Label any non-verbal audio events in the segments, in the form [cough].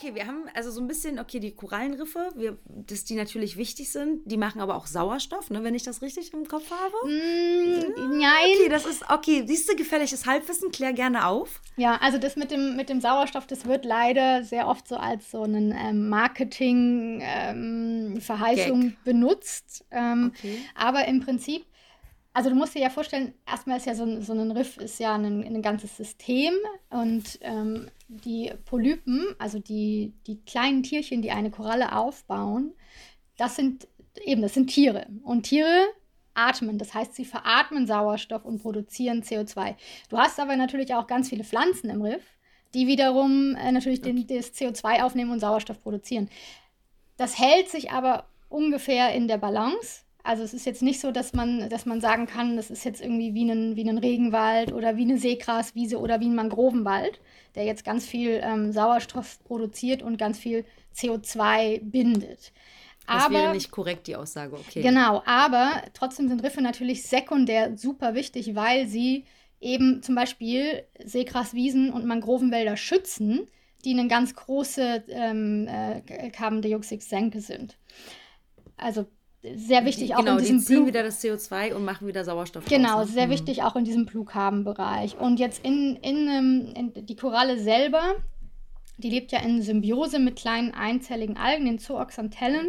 Okay, wir haben also so ein bisschen, okay, die Korallenriffe, wir, dass die natürlich wichtig sind, die machen aber auch Sauerstoff, ne, wenn ich das richtig im Kopf habe. Mm, nein. Okay, das ist, okay, siehst du, gefährliches Halbwissen, klär gerne auf. Ja, also das mit dem, mit dem Sauerstoff, das wird leider sehr oft so als so eine ähm, Marketing-Verheißung ähm, benutzt. Ähm, okay. Aber im Prinzip also du musst dir ja vorstellen, erstmal ist ja so ein, so ein Riff ist ja ein, ein ganzes System und ähm, die Polypen, also die, die kleinen Tierchen, die eine Koralle aufbauen, das sind eben, das sind Tiere. Und Tiere atmen, das heißt, sie veratmen Sauerstoff und produzieren CO2. Du hast aber natürlich auch ganz viele Pflanzen im Riff, die wiederum äh, natürlich den, das CO2 aufnehmen und Sauerstoff produzieren. Das hält sich aber ungefähr in der Balance. Also es ist jetzt nicht so, dass man, dass man sagen kann, das ist jetzt irgendwie wie ein, wie ein Regenwald oder wie eine Seegraswiese oder wie ein Mangrovenwald, der jetzt ganz viel ähm, Sauerstoff produziert und ganz viel CO2 bindet. Das aber, wäre nicht korrekt, die Aussage, okay. Genau, aber trotzdem sind Riffe natürlich sekundär super wichtig, weil sie eben zum Beispiel Seegraswiesen und Mangrovenwälder schützen, die eine ganz große ähm, äh, Carbondioxid-Senke sind. Also sehr wichtig die, auch genau, in diesem die ziehen wieder das CO2 und machen wieder Sauerstoff. Genau, raus, ne? sehr mhm. wichtig auch in diesem Blue-Carbon-Bereich. Und jetzt in, in, ähm, in, die Koralle selber, die lebt ja in Symbiose mit kleinen einzelligen Algen, den Zooxanthellen.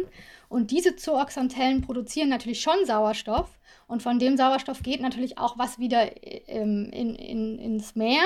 Und diese Zooxanthellen produzieren natürlich schon Sauerstoff, und von dem Sauerstoff geht natürlich auch was wieder ähm, in, in, ins Meer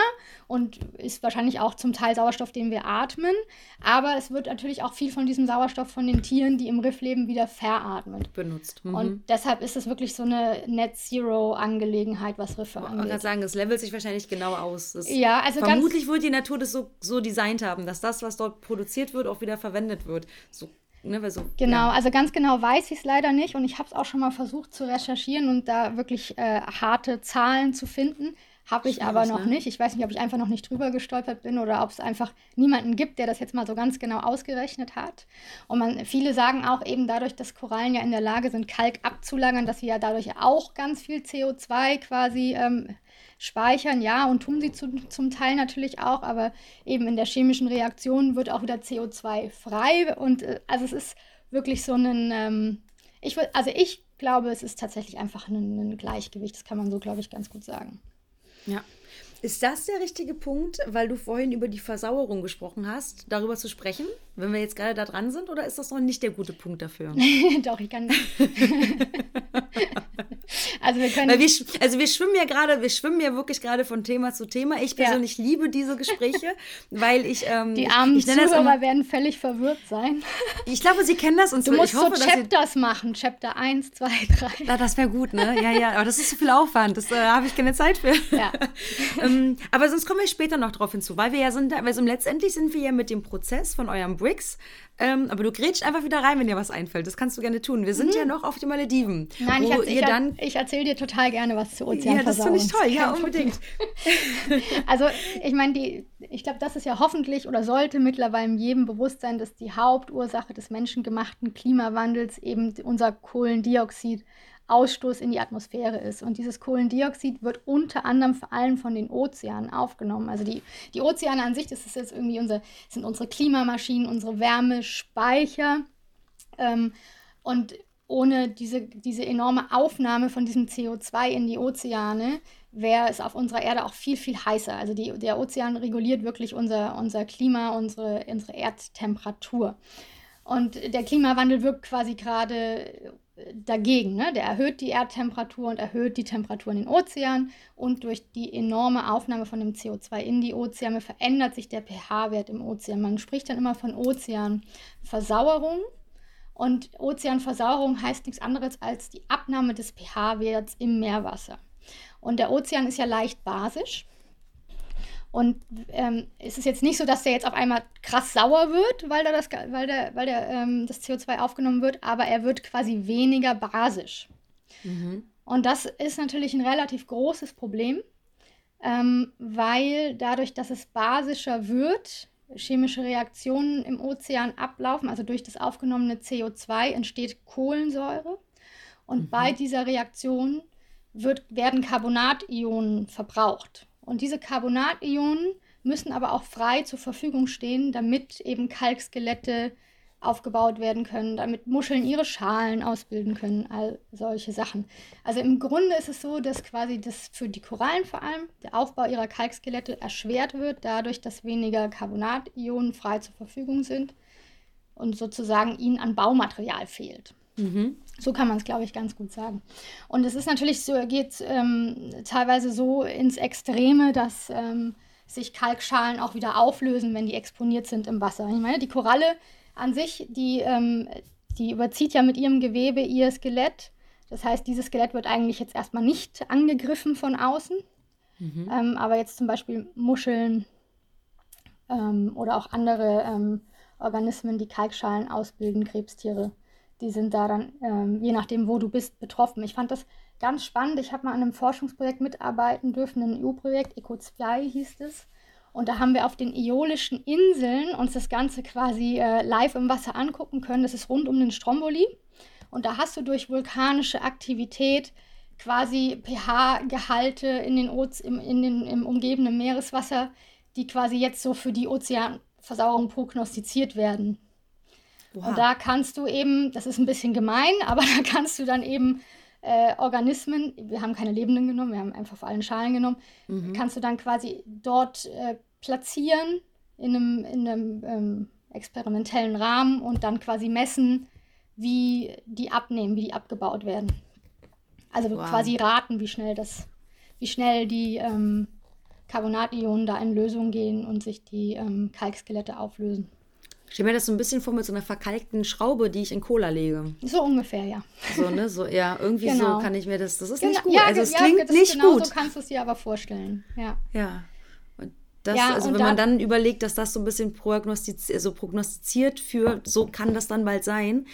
und ist wahrscheinlich auch zum Teil Sauerstoff, den wir atmen. Aber es wird natürlich auch viel von diesem Sauerstoff von den Tieren, die im Riff leben, wieder veratmet. Benutzt. Mhm. Und deshalb ist es wirklich so eine Net-Zero-Angelegenheit, was Riffe angeht. Ich kann sagen, es levelt sich wahrscheinlich genau aus. Das ja, also vermutlich wird die Natur das so, so designt haben, dass das, was dort produziert wird, auch wieder verwendet wird. So Ne, so, genau, ja. also ganz genau weiß ich es leider nicht und ich habe es auch schon mal versucht zu recherchieren und da wirklich äh, harte Zahlen zu finden. Habe ich aber noch ne? nicht. Ich weiß nicht, ob ich einfach noch nicht drüber gestolpert bin oder ob es einfach niemanden gibt, der das jetzt mal so ganz genau ausgerechnet hat. Und man, viele sagen auch eben dadurch, dass Korallen ja in der Lage sind, Kalk abzulagern, dass sie ja dadurch auch ganz viel CO2 quasi ähm, speichern, ja, und tun sie zu, zum Teil natürlich auch, aber eben in der chemischen Reaktion wird auch wieder CO2 frei. Und äh, also es ist wirklich so ein, ähm, ich will, also ich glaube, es ist tatsächlich einfach ein, ein Gleichgewicht. Das kann man so, glaube ich, ganz gut sagen. Ja. Ist das der richtige Punkt, weil du vorhin über die Versauerung gesprochen hast, darüber zu sprechen, wenn wir jetzt gerade da dran sind, oder ist das noch nicht der gute Punkt dafür? [laughs] Doch, ich kann. [laughs] [laughs] Also wir können. Wir, also wir schwimmen ja gerade, wir schwimmen ja wirklich gerade von Thema zu Thema. Ich persönlich ja. liebe diese Gespräche, [laughs] weil ich. Ähm, Die armen ich Zuhörer immer, werden völlig verwirrt sein. [laughs] Ich glaube, sie kennen das und Du musst hoffe, so Chapters machen, Chapter 1, 2, 3. Ja, das wäre gut, ne? Ja, ja, aber das ist zu viel Aufwand, das äh, habe ich keine Zeit für. Ja. ähm, aber sonst kommen wir später noch drauf hinzu, weil wir ja sind, also letztendlich sind wir ja mit dem Prozess von eurem Bricks ähm, aber du grätscht einfach wieder rein, wenn dir was einfällt. Das kannst du gerne tun. Wir sind mhm. ja noch auf den Malediven. Nein, ich, ich, ich erzähle dir total gerne was zu Ozean. Ja, das finde ich toll. Ja, unbedingt. [laughs] also, ich meine, ich glaube, das ist ja hoffentlich oder sollte mittlerweile jedem bewusst sein, dass die Hauptursache des menschengemachten Klimawandels eben unser Kohlendioxid Ausstoß in die Atmosphäre ist. Und dieses Kohlendioxid wird unter anderem vor allem von den Ozeanen aufgenommen. Also die, die Ozeane an sich, das ist jetzt irgendwie unser, sind unsere Klimamaschinen, unsere Wärmespeicher. Ähm, und ohne diese, diese enorme Aufnahme von diesem CO2 in die Ozeane wäre es auf unserer Erde auch viel, viel heißer. Also die, der Ozean reguliert wirklich unser, unser Klima, unsere, unsere Erdtemperatur. Und der Klimawandel wirkt quasi gerade dagegen. Ne? Der erhöht die Erdtemperatur und erhöht die Temperatur in den Ozeanen und durch die enorme Aufnahme von dem CO2 in die Ozeane verändert sich der pH-Wert im Ozean. Man spricht dann immer von Ozeanversauerung und Ozeanversauerung heißt nichts anderes als die Abnahme des pH-Werts im Meerwasser. Und der Ozean ist ja leicht basisch Und ähm, es ist jetzt nicht so, dass der jetzt auf einmal krass sauer wird, weil, da das, weil, der, weil der, ähm, das CO2 aufgenommen wird, aber er wird quasi weniger basisch. Mhm. Und das ist natürlich ein relativ großes Problem, ähm, weil dadurch, dass es basischer wird, chemische Reaktionen im Ozean ablaufen, also durch das aufgenommene CO2 entsteht Kohlensäure. Und mhm. bei dieser Reaktion wird, werden Carbonationen verbraucht. Und diese Carbonationen müssen aber auch frei zur Verfügung stehen, damit eben Kalkskelette aufgebaut werden können, damit Muscheln ihre Schalen ausbilden können, all solche Sachen. Also im Grunde ist es so, dass quasi das für die Korallen vor allem der Aufbau ihrer Kalkskelette erschwert wird, dadurch, dass weniger Carbonationen frei zur Verfügung sind und sozusagen ihnen an Baumaterial fehlt. Mhm. So kann man es, glaube ich, ganz gut sagen. Und es ist natürlich so, geht ähm, teilweise so ins Extreme, dass ähm, sich Kalkschalen auch wieder auflösen, wenn die exponiert sind im Wasser. Ich meine, die Koralle an sich, die, ähm, die überzieht ja mit ihrem Gewebe ihr Skelett. Das heißt, dieses Skelett wird eigentlich jetzt erstmal nicht angegriffen von außen. Mhm. Ähm, aber jetzt zum Beispiel Muscheln ähm, oder auch andere ähm, Organismen, die Kalkschalen ausbilden, Krebstiere die sind da dann, ähm, je nachdem, wo du bist, betroffen. Ich fand das ganz spannend. Ich habe mal an einem Forschungsprojekt mitarbeiten dürfen, ein EU-Projekt, Eco2 hieß es. Und da haben wir auf den Iolischen Inseln uns das Ganze quasi äh, live im Wasser angucken können. Das ist rund um den Stromboli. Und da hast du durch vulkanische Aktivität quasi pH-Gehalte in den Oze im, in den, im umgebenden Meereswasser, die quasi jetzt so für die Ozeanversauerung prognostiziert werden. Oha. Und da kannst du eben, das ist ein bisschen gemein, [laughs] aber da kannst du dann eben äh, Organismen, wir haben keine lebenden genommen, wir haben einfach vor allem Schalen genommen, mhm. kannst du dann quasi dort äh, platzieren in einem, in einem ähm, experimentellen Rahmen und dann quasi messen, wie die abnehmen, wie die abgebaut werden. Also wow. quasi raten, wie schnell das, wie schnell die ähm, Carbonationen da in Lösung gehen und sich die ähm, Kalkskelette auflösen. Ich stelle mir das so ein bisschen vor mit so einer verkalkten Schraube, die ich in Cola lege. So ungefähr, ja. So, ne? So, ja, irgendwie genau. so kann ich mir das. Das ist genau. nicht gut. Ja, also es ja, klingt nicht genau gut. So kannst du es dir aber vorstellen. Ja. Ja. Und das, ja, also und wenn man dann überlegt, dass das so ein bisschen prognostiziert, also prognostiziert für, so kann das dann bald sein.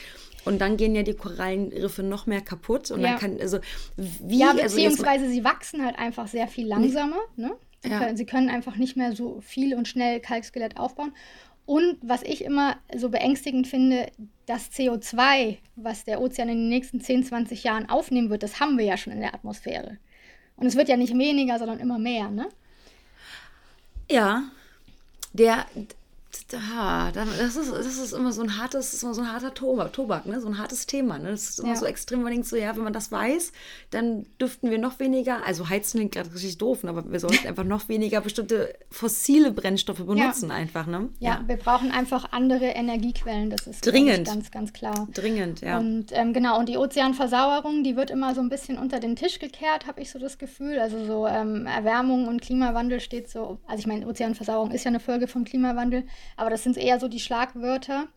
Und dann gehen ja die Korallenriffe noch mehr kaputt. Und ja. dann kann, also wie. Ja, also beziehungsweise also sie wachsen halt einfach sehr viel langsamer. Ne? Sie, ja. können, sie können einfach nicht mehr so viel und schnell Kalkskelett aufbauen. Und was ich immer so beängstigend finde, das CO2, was der Ozean in den nächsten 10, 20 Jahren aufnehmen wird, das haben wir ja schon in der Atmosphäre. Und es wird ja nicht weniger, sondern immer mehr, ne? Ja. Der, das ist, das ist immer so ein hartes, ist immer so ein harter Tobak, ne? so ein hartes Thema. Ne? Das ist immer ja. so extrem, man denkt so, ja, wenn man das weiß, dann dürften wir noch weniger, also heizen klingt gerade richtig doof, ne? aber wir sollten [laughs] einfach noch weniger bestimmte fossile Brennstoffe benutzen ja. einfach. Ne? Ja, ja, wir brauchen einfach andere Energiequellen, das ist dringend. ganz, ganz klar. Dringend, ja. Und ähm, genau, und die Ozeanversauerung, die wird immer so ein bisschen unter den Tisch gekehrt, habe ich so das Gefühl. Also so ähm, Erwärmung und Klimawandel steht so, also ich meine, Ozeanversauerung ist ja eine Folge vom Klimawandel, aber das sind eher so die Schlagwörter.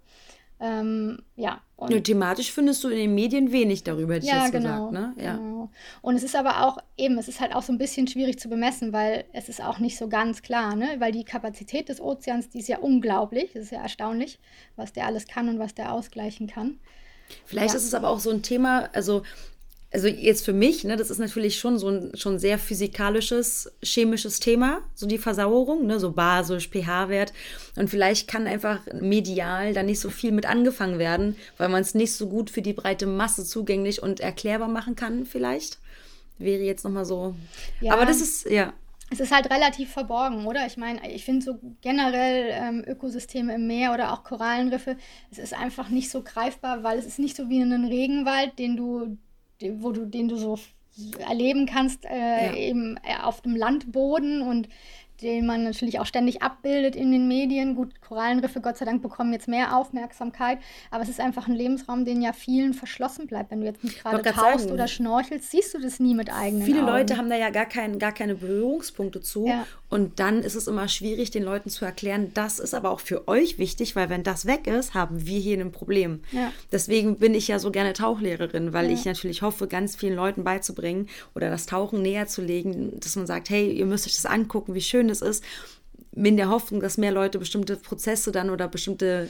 Ähm, ja. Und ja, thematisch findest du in den Medien wenig darüber, hätte ja, ich jetzt genau, gesagt. Ne? Ja. Genau. Und es ist aber auch eben, es ist halt auch so ein bisschen schwierig zu bemessen, weil es ist auch nicht so ganz klar, ne? Weil die Kapazität des Ozeans, die ist ja unglaublich. Es ist ja erstaunlich, was der alles kann und was der ausgleichen kann. Vielleicht ja. ist es aber auch so ein Thema, also also jetzt für mich, ne, das ist natürlich schon so ein schon sehr physikalisches, chemisches Thema, so die Versauerung, ne, so basisch, pH-Wert. Und vielleicht kann einfach medial da nicht so viel mit angefangen werden, weil man es nicht so gut für die breite Masse zugänglich und erklärbar machen kann, vielleicht. Wäre jetzt nochmal so. Ja. Aber das ist, ja. Es ist halt relativ verborgen, oder? Ich meine, ich finde so generell ähm, Ökosysteme im Meer oder auch Korallenriffe, es ist einfach nicht so greifbar, weil es ist nicht so wie in einem Regenwald, den du wo du, den du so erleben kannst, äh, ja. eben äh, auf dem Landboden und den man natürlich auch ständig abbildet in den Medien. Gut, Korallenriffe, Gott sei Dank, bekommen jetzt mehr Aufmerksamkeit, aber es ist einfach ein Lebensraum, den ja vielen verschlossen bleibt. Wenn du jetzt nicht gerade tauchst oder schnorchelst, siehst du das nie mit eigenen Viele Augen. Leute haben da ja gar, kein, gar keine Berührungspunkte zu ja. und dann ist es immer schwierig, den Leuten zu erklären, das ist aber auch für euch wichtig, weil wenn das weg ist, haben wir hier ein Problem. Ja. Deswegen bin ich ja so gerne Tauchlehrerin, weil ja. ich natürlich hoffe, ganz vielen Leuten beizubringen oder das Tauchen näher zu legen, dass man sagt, hey, ihr müsst euch das angucken, wie schön Schönes ist, in der Hoffnung, dass mehr Leute bestimmte Prozesse dann oder bestimmte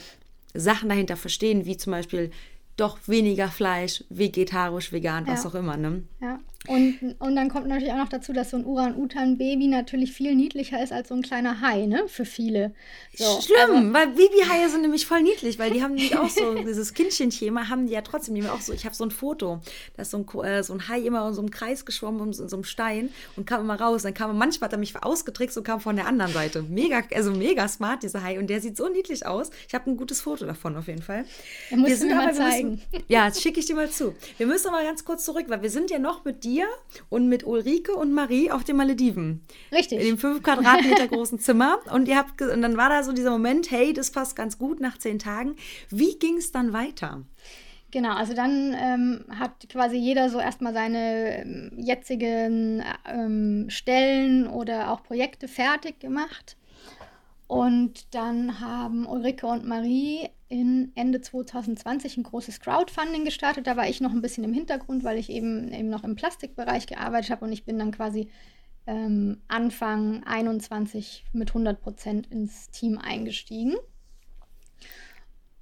Sachen dahinter verstehen, wie zum Beispiel doch weniger Fleisch, vegetarisch, vegan, was auch immer. Ne? Ja. Und, und dann kommt natürlich auch noch dazu, dass so ein Uran-Utan-Baby natürlich viel niedlicher ist als so ein kleiner Hai, ne? Für viele. So, Schlimm, also, weil Babyhaie sind nämlich voll niedlich, weil die haben nämlich auch so, [laughs] dieses Kindchenthema haben die ja trotzdem, die haben auch so, ich habe so ein Foto, da ist so ein, äh, so ein Hai immer in so einem Kreis geschwommen, in so, einem Stein und kam immer raus. Dann kam manchmal hat er mich ausgetrickst und kam von der anderen Seite. Mega, also mega smart, dieser Hai. Und der sieht so niedlich aus. Ich habe ein gutes Foto davon auf jeden Fall. Er muss mir mal zeigen. Müssen, ja, das schicke ich dir mal zu. Wir müssen aber ganz kurz zurück, weil wir sind ja noch mit dir dir und mit Ulrike und Marie auf den Malediven. Richtig. In dem fünf Quadratmeter großen Zimmer. Und ihr habt und dann war da so dieser Moment, hey, das passt ganz gut nach zehn Tagen. Wie ging es dann weiter? Genau, also dann ähm, hat quasi jeder so erstmal seine ähm, jetzigen ähm, Stellen oder auch Projekte fertig gemacht. Und dann haben Ulrike und Marie in Ende 2020 ein großes Crowdfunding gestartet. Da war ich noch ein bisschen im Hintergrund, weil ich eben, eben noch im Plastikbereich gearbeitet habe und ich bin dann quasi ähm, Anfang 21 mit 100 Prozent ins Team eingestiegen.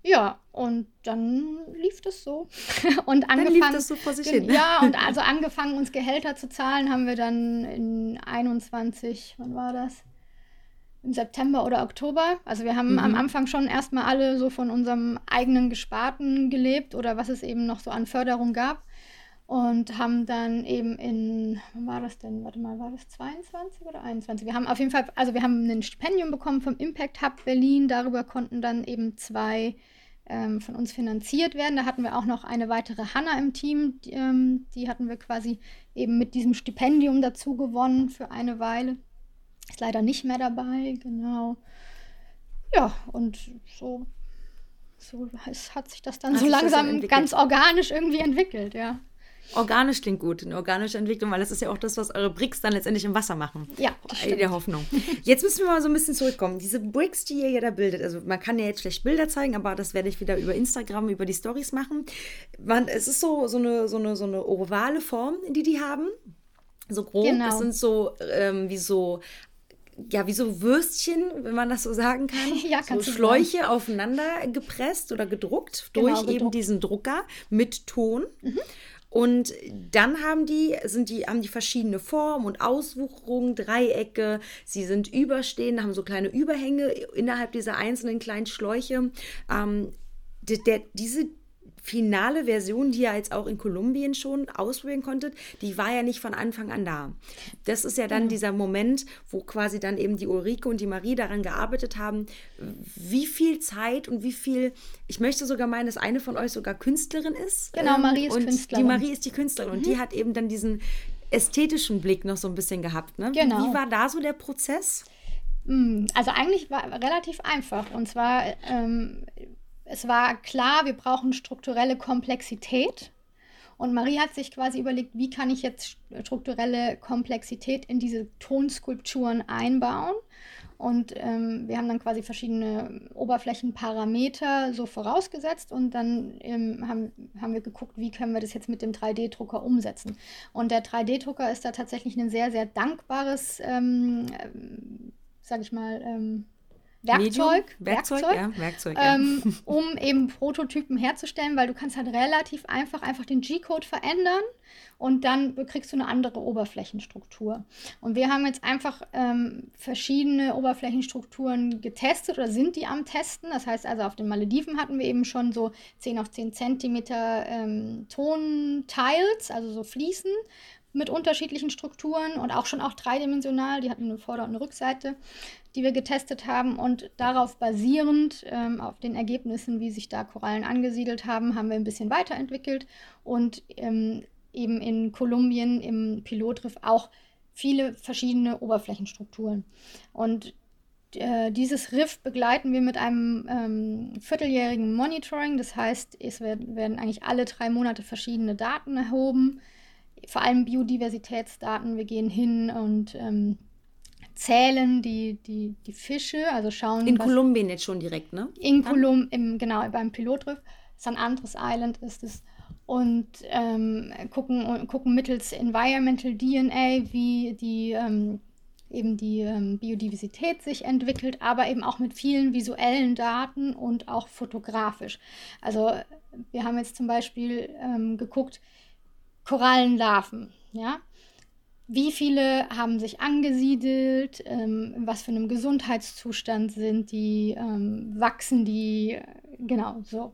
Ja, und dann lief das so. [laughs] und angefangen, dann lief das so vor sich hin. Ja, [laughs] und also angefangen, uns Gehälter zu zahlen, haben wir dann in 21, wann war das? Im September oder Oktober. Also wir haben mhm. am Anfang schon erstmal alle so von unserem eigenen Gesparten gelebt oder was es eben noch so an Förderung gab. Und haben dann eben in, wann war das denn? Warte mal, war das 22 oder 21? Wir haben auf jeden Fall, also wir haben ein Stipendium bekommen vom Impact Hub Berlin. Darüber konnten dann eben zwei ähm, von uns finanziert werden. Da hatten wir auch noch eine weitere Hanna im Team. Die, ähm, die hatten wir quasi eben mit diesem Stipendium dazu gewonnen für eine Weile. Ist leider nicht mehr dabei, genau. Ja, und so, so hat sich das dann hat so langsam ganz organisch irgendwie entwickelt, ja. Organisch klingt gut, eine organische Entwicklung, weil das ist ja auch das, was eure Bricks dann letztendlich im Wasser machen. Ja, das stimmt. der Hoffnung. Jetzt müssen wir mal so ein bisschen zurückkommen. Diese Bricks, die ihr ja da bildet, also man kann ja jetzt schlecht Bilder zeigen, aber das werde ich wieder über Instagram, über die Stories machen. Man, es ist so, so, eine, so, eine, so eine ovale Form, die die haben. So grob. Genau. Es sind so ähm, wie so ja, wie so Würstchen, wenn man das so sagen kann. [laughs] Ja, so Schläuche sagen. aufeinander gepresst oder gedruckt genau, durch gedruckt. eben diesen Drucker mit Ton. Mhm. Und dann haben die, sind die, haben die verschiedene Formen und Auswucherungen, Dreiecke, sie sind überstehend, haben so kleine Überhänge innerhalb dieser einzelnen kleinen Schläuche. Ähm, der, der, diese finale Version, die ihr jetzt auch in Kolumbien schon ausprobieren konntet, die war ja nicht von Anfang an da. Das ist ja dann mhm. dieser Moment, wo quasi dann eben die Ulrike und die Marie daran gearbeitet haben, wie viel Zeit und wie viel, ich möchte sogar meinen, dass eine von euch sogar Künstlerin ist. Genau, Marie ist und Künstlerin. Die Marie ist die Künstlerin mhm. und die hat eben dann diesen ästhetischen Blick noch so ein bisschen gehabt. Ne? Genau. Wie war da so der Prozess? Mm, also eigentlich war relativ einfach. Und zwar ähm, es war klar, wir brauchen strukturelle Komplexität. Und Marie hat sich quasi überlegt, wie kann ich jetzt strukturelle Komplexität in diese Tonskulpturen einbauen. Und ähm, wir haben dann quasi verschiedene Oberflächenparameter so vorausgesetzt und dann ähm, haben, haben wir geguckt, wie können wir das jetzt mit dem 3D-Drucker umsetzen. Und der 3D-Drucker ist da tatsächlich ein sehr, sehr dankbares, ähm, ähm sag ich mal, ähm, Werkzeug, Werkzeug, Werkzeug, ja, Werkzeug ja. Ähm, [laughs] um eben Prototypen herzustellen, weil du kannst halt relativ einfach einfach den G-Code verändern und dann kriegst du eine andere Oberflächenstruktur. Und wir haben jetzt einfach ähm, verschiedene Oberflächenstrukturen getestet oder sind die am Testen. Das heißt also, auf den Malediven hatten wir eben schon so 10 auf 10 Zentimeter ähm, Tontiles, also so Fliesen mit unterschiedlichen Strukturen und auch schon auch dreidimensional. Die hatten eine Vorder- und eine Rückseite die wir getestet haben. Und darauf basierend, ähm, auf den Ergebnissen, wie sich da Korallen angesiedelt haben, haben wir ein bisschen weiterentwickelt und ähm, eben in Kolumbien im Pilotriff auch viele verschiedene Oberflächenstrukturen. Und äh, dieses Riff begleiten wir mit einem ähm, vierteljährigen Monitoring. Das heißt, es werden, werden, eigentlich alle drei Monate verschiedene Daten erhoben, vor allem Biodiversitätsdaten. Wir gehen hin und ähm, zählen die, die, die Fische, also schauen. In Kolumbien jetzt schon direkt, ne? In Kolumbien, genau, beim Pilotriff. San Andres Island ist es. Und ähm, gucken, gucken mittels Environmental DNA, wie die, ähm, eben die ähm, Biodiversität sich entwickelt, aber eben auch mit vielen visuellen Daten und auch fotografisch. Also wir haben jetzt zum Beispiel ähm, geguckt, Korallenlarven, ja. Wie viele haben sich angesiedelt? Ähm, in was für einem Gesundheitszustand sind die? Ähm, wachsen die? Genau, so.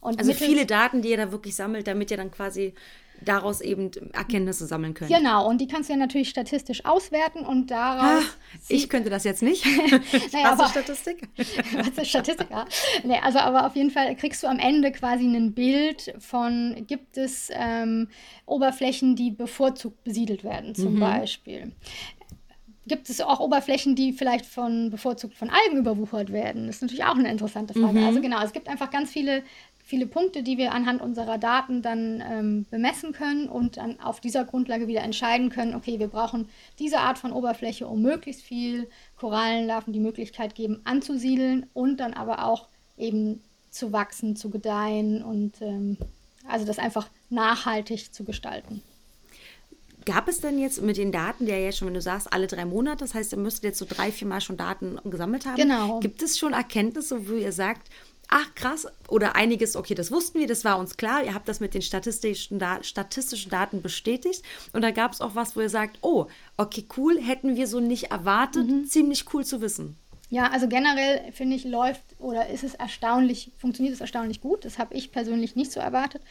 Und also viele Daten, die ihr da wirklich sammelt, damit ihr dann quasi daraus eben Erkenntnisse sammeln können. Genau, und die kannst du ja natürlich statistisch auswerten und daraus. Ach, ich könnte das jetzt nicht. [laughs] naja, was ist Statistik? [laughs] was ist Statistik? Ja. Nee, also aber auf jeden Fall kriegst du am Ende quasi ein Bild von, gibt es ähm, Oberflächen, die bevorzugt besiedelt werden, zum mhm. Beispiel gibt es auch Oberflächen, die vielleicht von bevorzugt von Algen überwuchert werden? Das ist natürlich auch eine interessante Frage. Mhm. Also genau, es gibt einfach ganz viele viele Punkte, die wir anhand unserer Daten dann ähm, bemessen können und dann auf dieser Grundlage wieder entscheiden können, okay, wir brauchen diese Art von Oberfläche, um möglichst viel Korallenlarven die Möglichkeit geben, anzusiedeln und dann aber auch eben zu wachsen, zu gedeihen und ähm, also das einfach nachhaltig zu gestalten. Gab es denn jetzt mit den Daten, der ja schon, wenn du sagst, alle drei Monate, das heißt, ihr müsstet jetzt so drei, vier Mal schon Daten gesammelt haben. Genau. Gibt es schon Erkenntnisse, wo ihr sagt, ach krass, oder einiges, okay, das wussten wir, das war uns klar, ihr habt das mit den statistischen, da statistischen Daten bestätigt. Und da gab es auch was, wo ihr sagt, oh, okay, cool, hätten wir so nicht erwartet, mhm. ziemlich cool zu wissen. Ja, also generell finde ich, läuft oder ist es erstaunlich, funktioniert es erstaunlich gut. Das habe ich persönlich nicht so erwartet.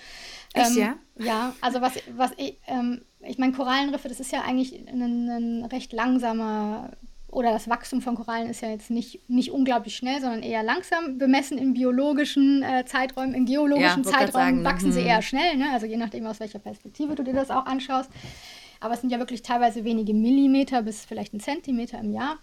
Echt, ähm, ja? Ja, also was, was ich, ähm, ich meine, Korallenriffe, das ist ja eigentlich ein, ein recht langsamer oder das Wachstum von Korallen ist ja jetzt nicht, nicht unglaublich schnell, sondern eher langsam bemessen in biologischen äh, Zeiträumen. In geologischen ja, Zeiträumen wachsen hm. sie mhm. eher schnell, ne? also je nachdem, aus welcher Perspektive du dir das auch anschaust. Aber es sind ja wirklich teilweise wenige Millimeter bis vielleicht ein Zentimeter im Jahr.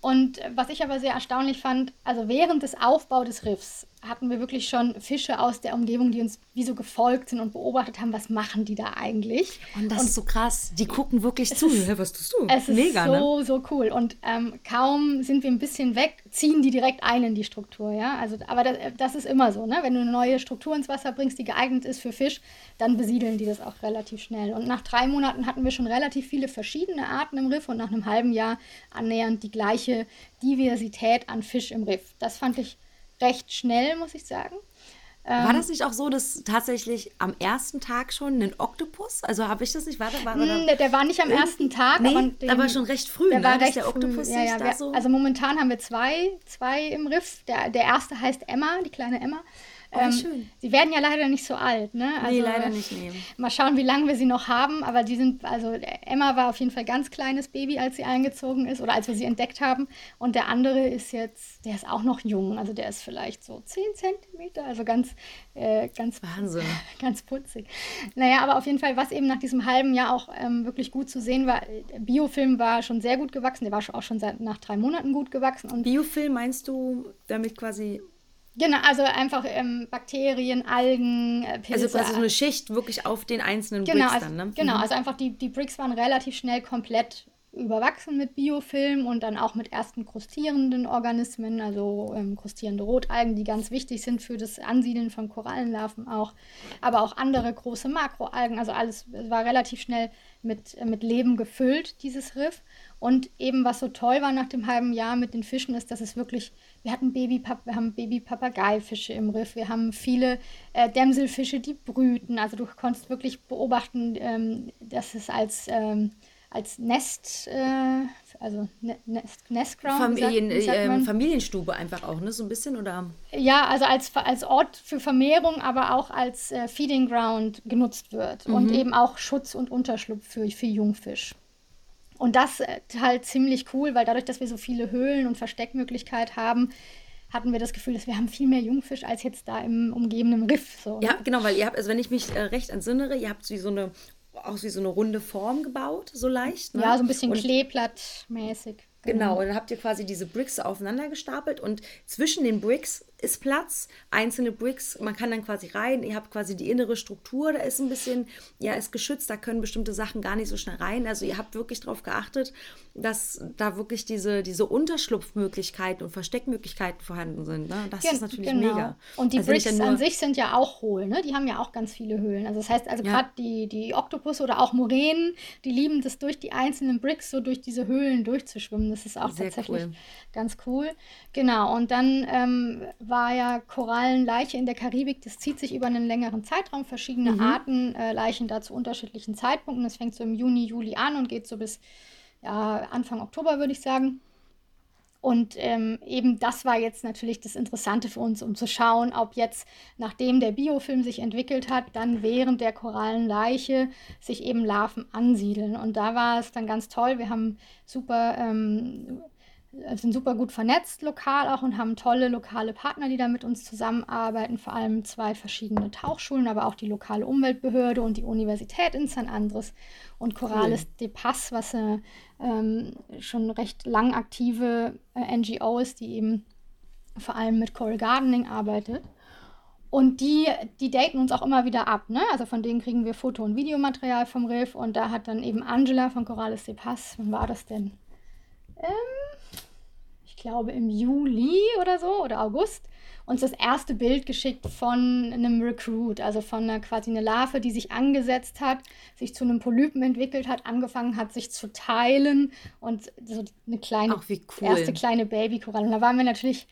Und was ich aber sehr erstaunlich fand, also während des Aufbaus des Riffs hatten wir wirklich schon Fische aus der Umgebung, die uns wie so gefolgt sind und beobachtet haben, was machen die da eigentlich. Und das und ist so krass. Die gucken wirklich zu. Ist, was tust du? Es ist Mega, so, ne? so cool. Und ähm, kaum sind wir ein bisschen weg, ziehen die direkt ein in die Struktur. Ja? Also, aber das, das ist immer so. Ne? Wenn du eine neue Struktur ins Wasser bringst, die geeignet ist für Fisch, dann besiedeln die das auch relativ schnell. Und nach drei Monaten hatten wir schon relativ viele verschiedene Arten im Riff und nach einem halben Jahr annähernd die gleiche Diversität an Fisch im Riff. Das fand ich recht schnell, muss ich sagen. War das ähm, nicht auch so, dass tatsächlich am ersten Tag schon ein Oktopus? Also habe ich das nicht? War, war, war der, der war nicht am ersten Tag, nee, aber den, aber schon recht früh. Der ne? war recht der Oktopus früh. Ja, ja, wir, so also momentan haben wir zwei, zwei im Riff. Der, der erste heißt Emma, die kleine Emma. Oh, ähm, schön. Sie werden ja leider nicht so alt, ne? Also, nee, leider nicht nehmen. Mal schauen, wie lange wir sie noch haben. Aber die sind, also Emma war auf jeden Fall ganz kleines Baby, als sie eingezogen ist oder als wir sie entdeckt haben. Und der andere ist jetzt, der ist auch noch jung. Also der ist vielleicht so 10 Zentimeter, also ganz, äh, ganz, Wahnsinn. [laughs] ganz putzig. Naja, aber auf jeden Fall, was eben nach diesem halben Jahr auch ähm, wirklich gut zu sehen war, Biofilm war schon sehr gut gewachsen. Der war auch schon seit nach drei Monaten gut gewachsen. Und Biofilm meinst du damit quasi Genau, also einfach ähm, Bakterien, Algen, äh, Pilze. Also quasi so eine Schicht wirklich auf den einzelnen genau, Bricks also, dann, ne? Genau, mhm. also einfach die, die Bricks waren relativ schnell komplett überwachsen mit Biofilm und dann auch mit ersten krustierenden Organismen, also ähm, krustierende Rotalgen, die ganz wichtig sind für das Ansiedeln von Korallenlarven auch, aber auch andere große Makroalgen, also alles war relativ schnell mit, mit Leben gefüllt, dieses Riff. Und eben was so toll war nach dem halben Jahr mit den Fischen ist, dass es wirklich, wir hatten Babypap wir haben Babypapageifische im Riff, wir haben viele äh, Dämselfische, die brüten. Also du konntest wirklich beobachten, ähm, dass es als, ähm, als Nest, äh, also ne, Nest, Nestground. Familien, sagt, sagt äh, Familienstube einfach auch, ne? So ein bisschen oder? Ja, also als, als Ort für Vermehrung, aber auch als äh, Feeding Ground genutzt wird mhm. und eben auch Schutz und Unterschlupf für, für Jungfisch. Und das äh, halt ziemlich cool, weil dadurch, dass wir so viele Höhlen und Versteckmöglichkeiten haben, hatten wir das Gefühl, dass wir haben viel mehr Jungfisch als jetzt da im umgebenden Riff. So, ne? Ja, genau, weil ihr habt, also wenn ich mich äh, recht entsinnere, ihr habt wie so eine, auch wie so eine runde Form gebaut, so leicht. Ne? Ja, so ein bisschen Kleeblattmäßig. Genau. genau, und dann habt ihr quasi diese Bricks aufeinander gestapelt und zwischen den Bricks ist Platz, einzelne Bricks, man kann dann quasi rein, ihr habt quasi die innere Struktur, da ist ein bisschen, ja, ist geschützt, da können bestimmte Sachen gar nicht so schnell rein. Also ihr habt wirklich darauf geachtet, dass da wirklich diese, diese Unterschlupfmöglichkeiten und Versteckmöglichkeiten vorhanden sind. Ne? Das Gen ist natürlich genau. mega. Und die also Bricks ja an sich sind ja auch hohl, ne? Die haben ja auch ganz viele Höhlen. Also das heißt, also ja. gerade die, die Oktopus oder auch Moränen, die lieben das durch die einzelnen Bricks so durch diese Höhlen durchzuschwimmen. Das ist auch Sehr tatsächlich cool. ganz cool. Genau. Und dann ähm, war ja Korallenleiche in der Karibik, das zieht sich über einen längeren Zeitraum, verschiedene mhm. Arten äh, Leichen da zu unterschiedlichen Zeitpunkten. Das fängt so im Juni, Juli an und geht so bis ja, Anfang Oktober, würde ich sagen. Und ähm, eben das war jetzt natürlich das Interessante für uns, um zu schauen, ob jetzt, nachdem der Biofilm sich entwickelt hat, dann während der Korallenleiche sich eben Larven ansiedeln. Und da war es dann ganz toll. Wir haben super ähm, sind super gut vernetzt lokal auch und haben tolle lokale Partner, die da mit uns zusammenarbeiten, vor allem zwei verschiedene Tauchschulen, aber auch die lokale Umweltbehörde und die Universität in San Andres und Corales cool. de Paz, was eine ähm, schon recht lang aktive äh, NGO ist, die eben vor allem mit Coral Gardening arbeitet. Und die, die daten uns auch immer wieder ab. Ne? Also von denen kriegen wir Foto- und Videomaterial vom Riff. Und da hat dann eben Angela von Corales de Paz, wann war das denn? Ähm, glaube im Juli oder so oder August, uns das erste Bild geschickt von einem Recruit, also von einer quasi einer Larve, die sich angesetzt hat, sich zu einem Polypen entwickelt hat, angefangen hat, sich zu teilen und so eine kleine, cool. erste kleine Babykoralle. Und da waren wir natürlich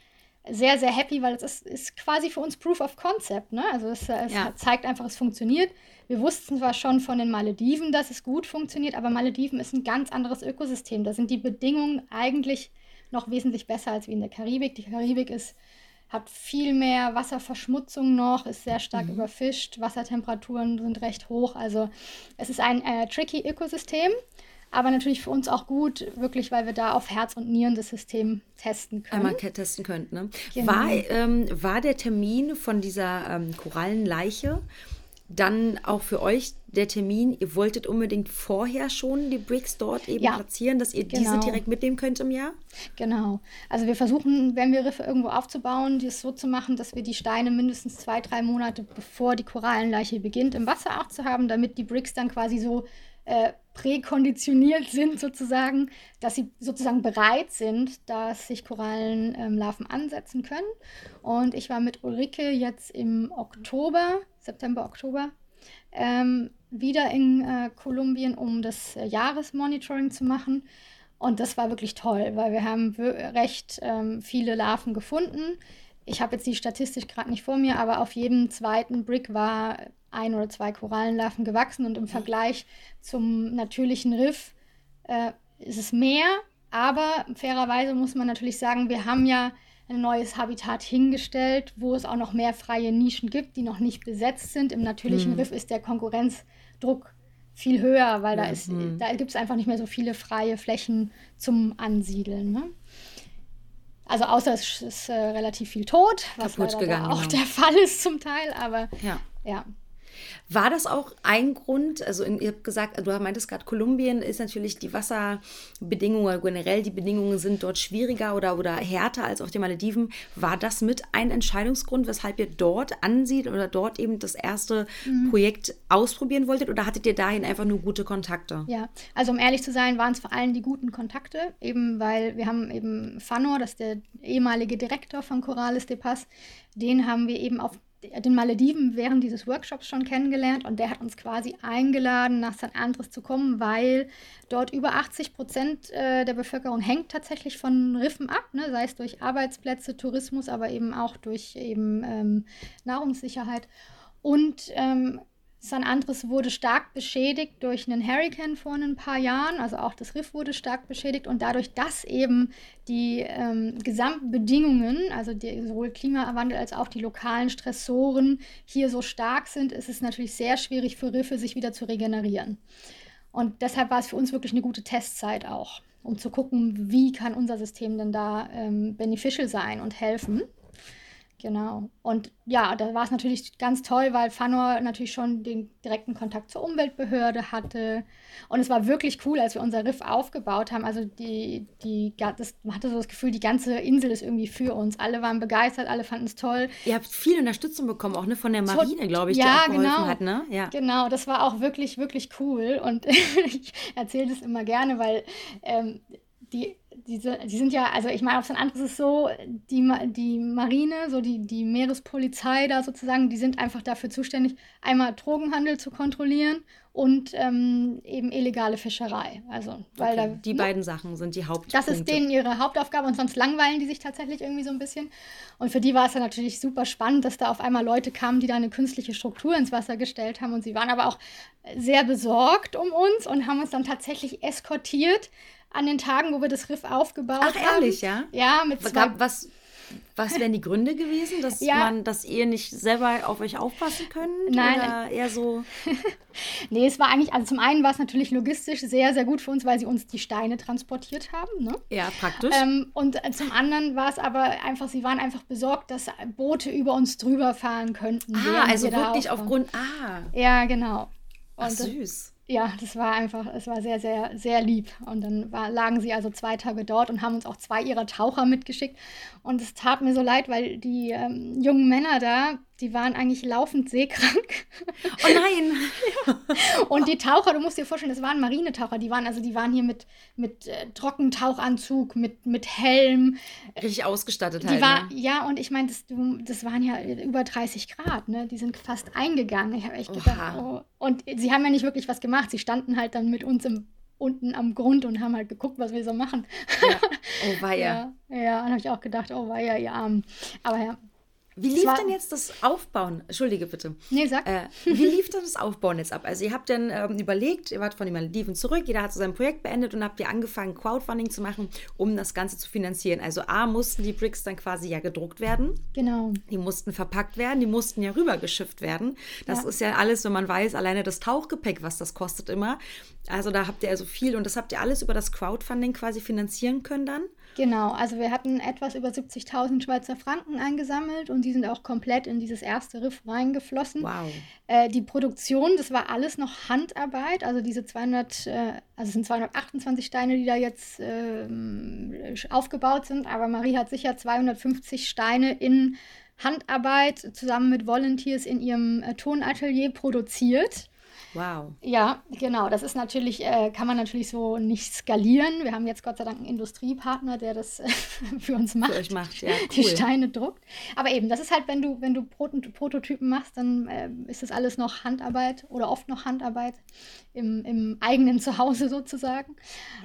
sehr, sehr happy, weil es ist, ist quasi für uns Proof of Concept. Ne? Also es, es ja. zeigt einfach, es funktioniert. Wir wussten zwar schon von den Malediven, dass es gut funktioniert, aber Malediven ist ein ganz anderes Ökosystem. Da sind die Bedingungen eigentlich noch wesentlich besser als wie in der Karibik. Die Karibik ist, hat viel mehr Wasserverschmutzung noch, ist sehr stark mhm. überfischt, Wassertemperaturen sind recht hoch. Also es ist ein äh, tricky Ökosystem, aber natürlich für uns auch gut, wirklich, weil wir da auf Herz und Nieren das System testen können. Einmal testen könnt, ne? Genau. War, ähm, war der Termin von dieser ähm, Korallenleiche dann auch für euch der Termin, ihr wolltet unbedingt vorher schon die Bricks dort eben ja, platzieren, dass ihr genau. diese direkt mitnehmen könnt im Jahr? Genau. Also wir versuchen, wenn wir Riffe irgendwo aufzubauen, das so zu machen, dass wir die Steine mindestens zwei, drei Monate bevor die Korallenleiche beginnt, im Wasser auch zu haben, damit die Bricks dann quasi so äh, präkonditioniert sind sozusagen, dass sie sozusagen bereit sind, dass sich Korallenlarven ähm, ansetzen können. Und ich war mit Ulrike jetzt im Oktober, September, Oktober, ähm, wieder in äh, Kolumbien, um das äh, Jahresmonitoring zu machen. Und das war wirklich toll, weil wir haben recht ähm, viele Larven gefunden. Ich habe jetzt die statistisch gerade nicht vor mir, aber auf jedem zweiten Brick war ein oder zwei Korallenlarven gewachsen und im Vergleich zum natürlichen Riff äh, ist es mehr. Aber fairerweise muss man natürlich sagen, wir haben ja ein neues Habitat hingestellt, wo es auch noch mehr freie Nischen gibt, die noch nicht besetzt sind. Im natürlichen hm. Riff ist der Konkurrenzdruck viel höher, weil da, hm. da gibt es einfach nicht mehr so viele freie Flächen zum Ansiedeln. Ne? Also außer es ist äh, relativ viel tot, was gegangen, auch genau. der Fall ist zum Teil, aber ja. ja. War das auch ein Grund, also in, ihr habt gesagt, du meintest gerade, Kolumbien ist natürlich die Wasserbedingungen, generell die Bedingungen sind dort schwieriger oder, oder härter als auf den Malediven. War das mit ein Entscheidungsgrund, weshalb ihr dort ansieht oder dort eben das erste mhm. Projekt ausprobieren wolltet oder hattet ihr dahin einfach nur gute Kontakte? Ja, also um ehrlich zu sein, waren es vor allem die guten Kontakte, eben weil wir haben eben Fanor, das ist der ehemalige Direktor von Corales de Paz, den haben wir eben auf den Malediven während dieses Workshops schon kennengelernt und der hat uns quasi eingeladen, nach San Andres zu kommen, weil dort über 80 Prozent äh, der Bevölkerung hängt tatsächlich von Riffen ab, ne? sei es durch Arbeitsplätze, Tourismus, aber eben auch durch eben ähm, Nahrungssicherheit. Und ähm, San Andres wurde stark beschädigt durch einen Hurricane vor ein paar Jahren, also auch das Riff wurde stark beschädigt und dadurch, dass eben die ähm, Gesamtbedingungen, also die, sowohl Klimawandel als auch die lokalen Stressoren hier so stark sind, ist es natürlich sehr schwierig für Riffe, sich wieder zu regenerieren. Und deshalb war es für uns wirklich eine gute Testzeit auch, um zu gucken, wie kann unser System denn da ähm, beneficial sein und helfen. Genau. Und ja, da war es natürlich ganz toll, weil Fanor natürlich schon den direkten Kontakt zur Umweltbehörde hatte. Und es war wirklich cool, als wir unser Riff aufgebaut haben. Also die, die, das, man hatte so das Gefühl, die ganze Insel ist irgendwie für uns. Alle waren begeistert, alle fanden es toll. Ihr habt viel Unterstützung bekommen, auch ne, von der Marine, glaube ich, ja, die auch geholfen genau. hat. Ne? Ja, genau. Das war auch wirklich, wirklich cool. Und [laughs] ich erzähle das immer gerne, weil ähm, die diese, die sind ja, also ich meine, auf St. Andres ist so, die, die Marine, so die, die Meerespolizei da sozusagen, die sind einfach dafür zuständig, einmal Drogenhandel zu kontrollieren und ähm, eben illegale Fischerei. Also, weil okay. da, die ne, beiden Sachen sind die Hauptaufgaben. Das ist denen ihre Hauptaufgabe und sonst langweilen die sich tatsächlich irgendwie so ein bisschen. Und für die war es ja natürlich super spannend, dass da auf einmal Leute kamen, die da eine künstliche Struktur ins Wasser gestellt haben und sie waren aber auch sehr besorgt um uns und haben uns dann tatsächlich eskortiert an den Tagen, wo wir das Riff aufgebaut Ach, haben. Ach, ehrlich, ja? Ja, mit zwei... Gab, was, was wären die Gründe gewesen, dass ja. man, dass ihr nicht selber auf euch aufpassen könnt? Nein. Oder eher so. [laughs] nee, es war eigentlich, also zum einen war es natürlich logistisch sehr, sehr gut für uns, weil sie uns die Steine transportiert haben. Ne? Ja, praktisch. Ähm, und äh, zum anderen war es aber einfach, sie waren einfach besorgt, dass Boote über uns drüber fahren könnten. Ah, also wirklich aufgrund. Ah. Ja, genau. Und Ach, süß ja, das war einfach, es war sehr, sehr, sehr lieb. Und dann war, lagen sie also zwei Tage dort und haben uns auch zwei ihrer Taucher mitgeschickt. Und es tat mir so leid, weil die ähm, jungen Männer da, die waren eigentlich laufend seekrank. Oh nein! [laughs] ja. Und die Taucher, du musst dir vorstellen, das waren Marinetaucher, die waren also, die waren hier mit, mit äh, Trockentauchanzug, mit, mit Helm. Richtig ausgestattet die halt. War, ne? Ja, und ich meine, das, das waren ja über 30 Grad, ne? Die sind fast eingegangen. Ich habe echt gedacht, oh. Und sie haben ja nicht wirklich was gemacht. Sie standen halt dann mit uns im unten am Grund und haben halt geguckt, was wir so machen. Ja. Oh weia. [laughs] ja, ja, dann habe ich auch gedacht, oh weia, ihr Armen. Aber ja, wie lief denn jetzt das Aufbauen? Entschuldige bitte. Nee, sag. Äh, wie lief denn das Aufbauen jetzt ab? Also ihr habt dann ähm, überlegt, ihr wart von den Malediven zurück, jeder hat so sein Projekt beendet und habt ihr angefangen, Crowdfunding zu machen, um das Ganze zu finanzieren. Also A, mussten die Bricks dann quasi ja gedruckt werden. Genau. Die mussten verpackt werden, die mussten ja rübergeschifft werden. Das ja. ist ja alles, wenn man weiß, alleine das Tauchgepäck, was das kostet immer. Also da habt ihr also viel und das habt ihr alles über das Crowdfunding quasi finanzieren können dann? Genau, also wir hatten etwas über 70.000 Schweizer Franken eingesammelt und die sind auch komplett in dieses erste Riff reingeflossen. Wow. Äh, die Produktion, das war alles noch Handarbeit, also diese 200, äh, also es sind 228 Steine, die da jetzt äh, aufgebaut sind, aber Marie hat sicher 250 Steine in Handarbeit zusammen mit Volunteers in ihrem äh, Tonatelier produziert. Wow. Ja, genau. Das ist natürlich, äh, kann man natürlich so nicht skalieren. Wir haben jetzt Gott sei Dank einen Industriepartner, der das äh, [laughs] für uns macht. Für euch macht, ja. Cool. Die Steine druckt. Aber eben, das ist halt, wenn du, wenn du Prot Prototypen machst, dann äh, ist das alles noch Handarbeit oder oft noch Handarbeit im, im eigenen Zuhause sozusagen.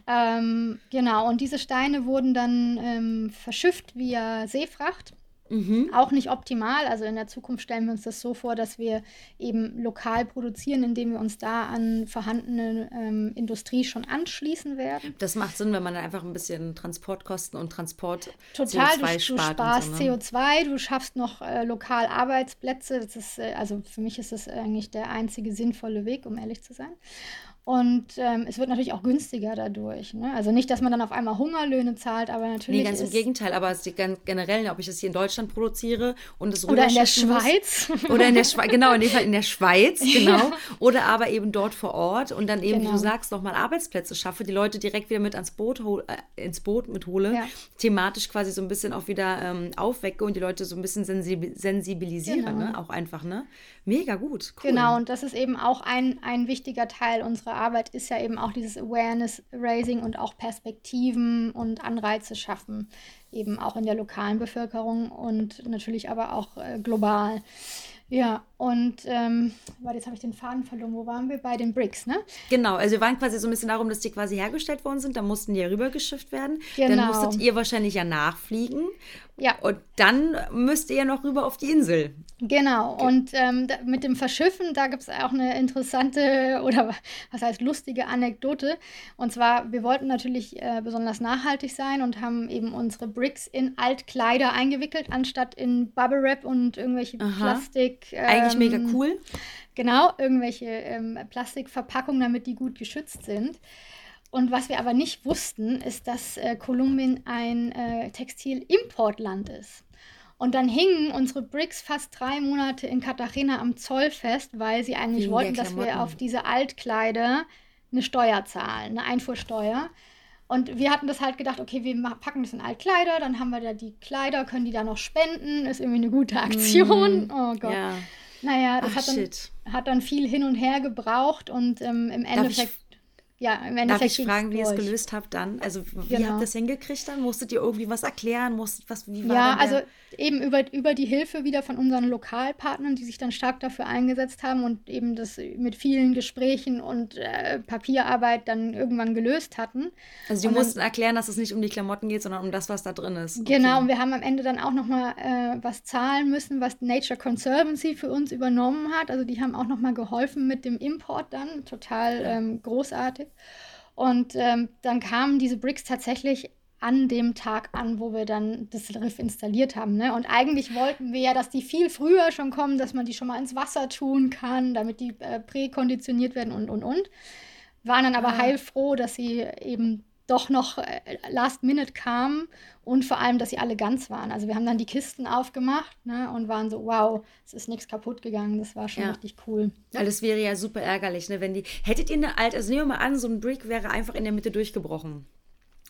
Ähm, genau, und diese Steine wurden dann ähm, verschifft via Seefracht Mhm. Auch nicht optimal. Also in der Zukunft stellen wir uns das so vor, dass wir eben lokal produzieren, indem wir uns da an vorhandene ähm, Industrie schon anschließen werden. Das macht Sinn, wenn man dann einfach ein bisschen Transportkosten und Transport Total, CO2 du, du sparst so, ne? CO2, du schaffst noch äh, lokal Arbeitsplätze. Das ist, äh, also für mich ist das eigentlich der einzige sinnvolle Weg, um ehrlich zu sein. Und ähm, es wird natürlich auch günstiger dadurch. Ne? Also nicht, dass man dann auf einmal Hungerlöhne zahlt, aber natürlich. Nee, ganz im Gegenteil. Aber es generell, ob ich es hier in Deutschland produziere und es Oder in der Schweiz. Muss, oder in der Schweiz, genau, in dem Fall in der Schweiz, [laughs] genau. Ja. Oder aber eben dort vor Ort und dann eben, genau. wie du genau. sagst, nochmal Arbeitsplätze schaffe, die Leute direkt wieder mit ans Boot äh, ins Boot mithole, ja. thematisch quasi so ein bisschen auch wieder ähm, aufwecke und die Leute so ein bisschen sensibilisieren, genau. ne? Auch einfach, ne? Mega gut. Cool. Genau, und das ist eben auch ein, ein wichtiger Teil unserer Arbeit, ist ja eben auch dieses Awareness-Raising und auch Perspektiven und Anreize schaffen, eben auch in der lokalen Bevölkerung und natürlich aber auch äh, global. Ja, und ähm, warte, jetzt habe ich den Faden verloren. Wo waren wir? Bei den Bricks, ne? Genau, also wir waren quasi so ein bisschen darum, dass die quasi hergestellt worden sind. Da mussten die ja rübergeschifft werden. Genau. Dann musstet ihr wahrscheinlich ja nachfliegen. Ja. Und dann müsst ihr ja noch rüber auf die Insel. Genau, und ähm, da, mit dem Verschiffen, da gibt es auch eine interessante [laughs] oder was heißt lustige Anekdote. Und zwar, wir wollten natürlich äh, besonders nachhaltig sein und haben eben unsere Bricks in Altkleider eingewickelt, anstatt in Bubble Wrap und irgendwelche Aha. Plastik. Ähm, Eigentlich mega cool. Genau, irgendwelche ähm, Plastikverpackungen, damit die gut geschützt sind. Und was wir aber nicht wussten, ist, dass äh, Kolumbien ein äh, Textilimportland ist. Und dann hingen unsere Bricks fast drei Monate in Cartagena am Zoll fest, weil sie eigentlich Wegen wollten, dass wir auf diese Altkleider eine Steuer zahlen, eine Einfuhrsteuer. Und wir hatten das halt gedacht, okay, wir packen das in Altkleider, dann haben wir da die Kleider, können die da noch spenden, ist irgendwie eine gute Aktion. Mm, oh Gott. Ja. Naja, das Ach, hat, dann, hat dann viel hin und her gebraucht und ähm, im Endeffekt ja, im Endeffekt. Darf ich fragen, wie ihr es gelöst habt dann? Also, wie genau. habt ihr das hingekriegt dann? Musstet ihr irgendwie was erklären? Musstet, was, wie war ja, also eben über, über die Hilfe wieder von unseren Lokalpartnern, die sich dann stark dafür eingesetzt haben und eben das mit vielen Gesprächen und äh, Papierarbeit dann irgendwann gelöst hatten. Also, die mussten dann, erklären, dass es nicht um die Klamotten geht, sondern um das, was da drin ist. Okay. Genau, und wir haben am Ende dann auch nochmal äh, was zahlen müssen, was Nature Conservancy für uns übernommen hat. Also, die haben auch nochmal geholfen mit dem Import dann. Total ähm, großartig. Und ähm, dann kamen diese Bricks tatsächlich an dem Tag an, wo wir dann das Riff installiert haben. Ne? Und eigentlich wollten wir ja, dass die viel früher schon kommen, dass man die schon mal ins Wasser tun kann, damit die äh, präkonditioniert werden und, und, und. Waren dann aber ja. heilfroh, dass sie eben doch noch äh, last minute kamen und vor allem, dass sie alle ganz waren. Also wir haben dann die Kisten aufgemacht ne, und waren so, wow, es ist nichts kaputt gegangen. Das war schon ja. richtig cool. Weil das wäre ja super ärgerlich, ne, wenn die. Hättet ihr eine alte, also nehmen wir mal an, so ein Brick wäre einfach in der Mitte durchgebrochen.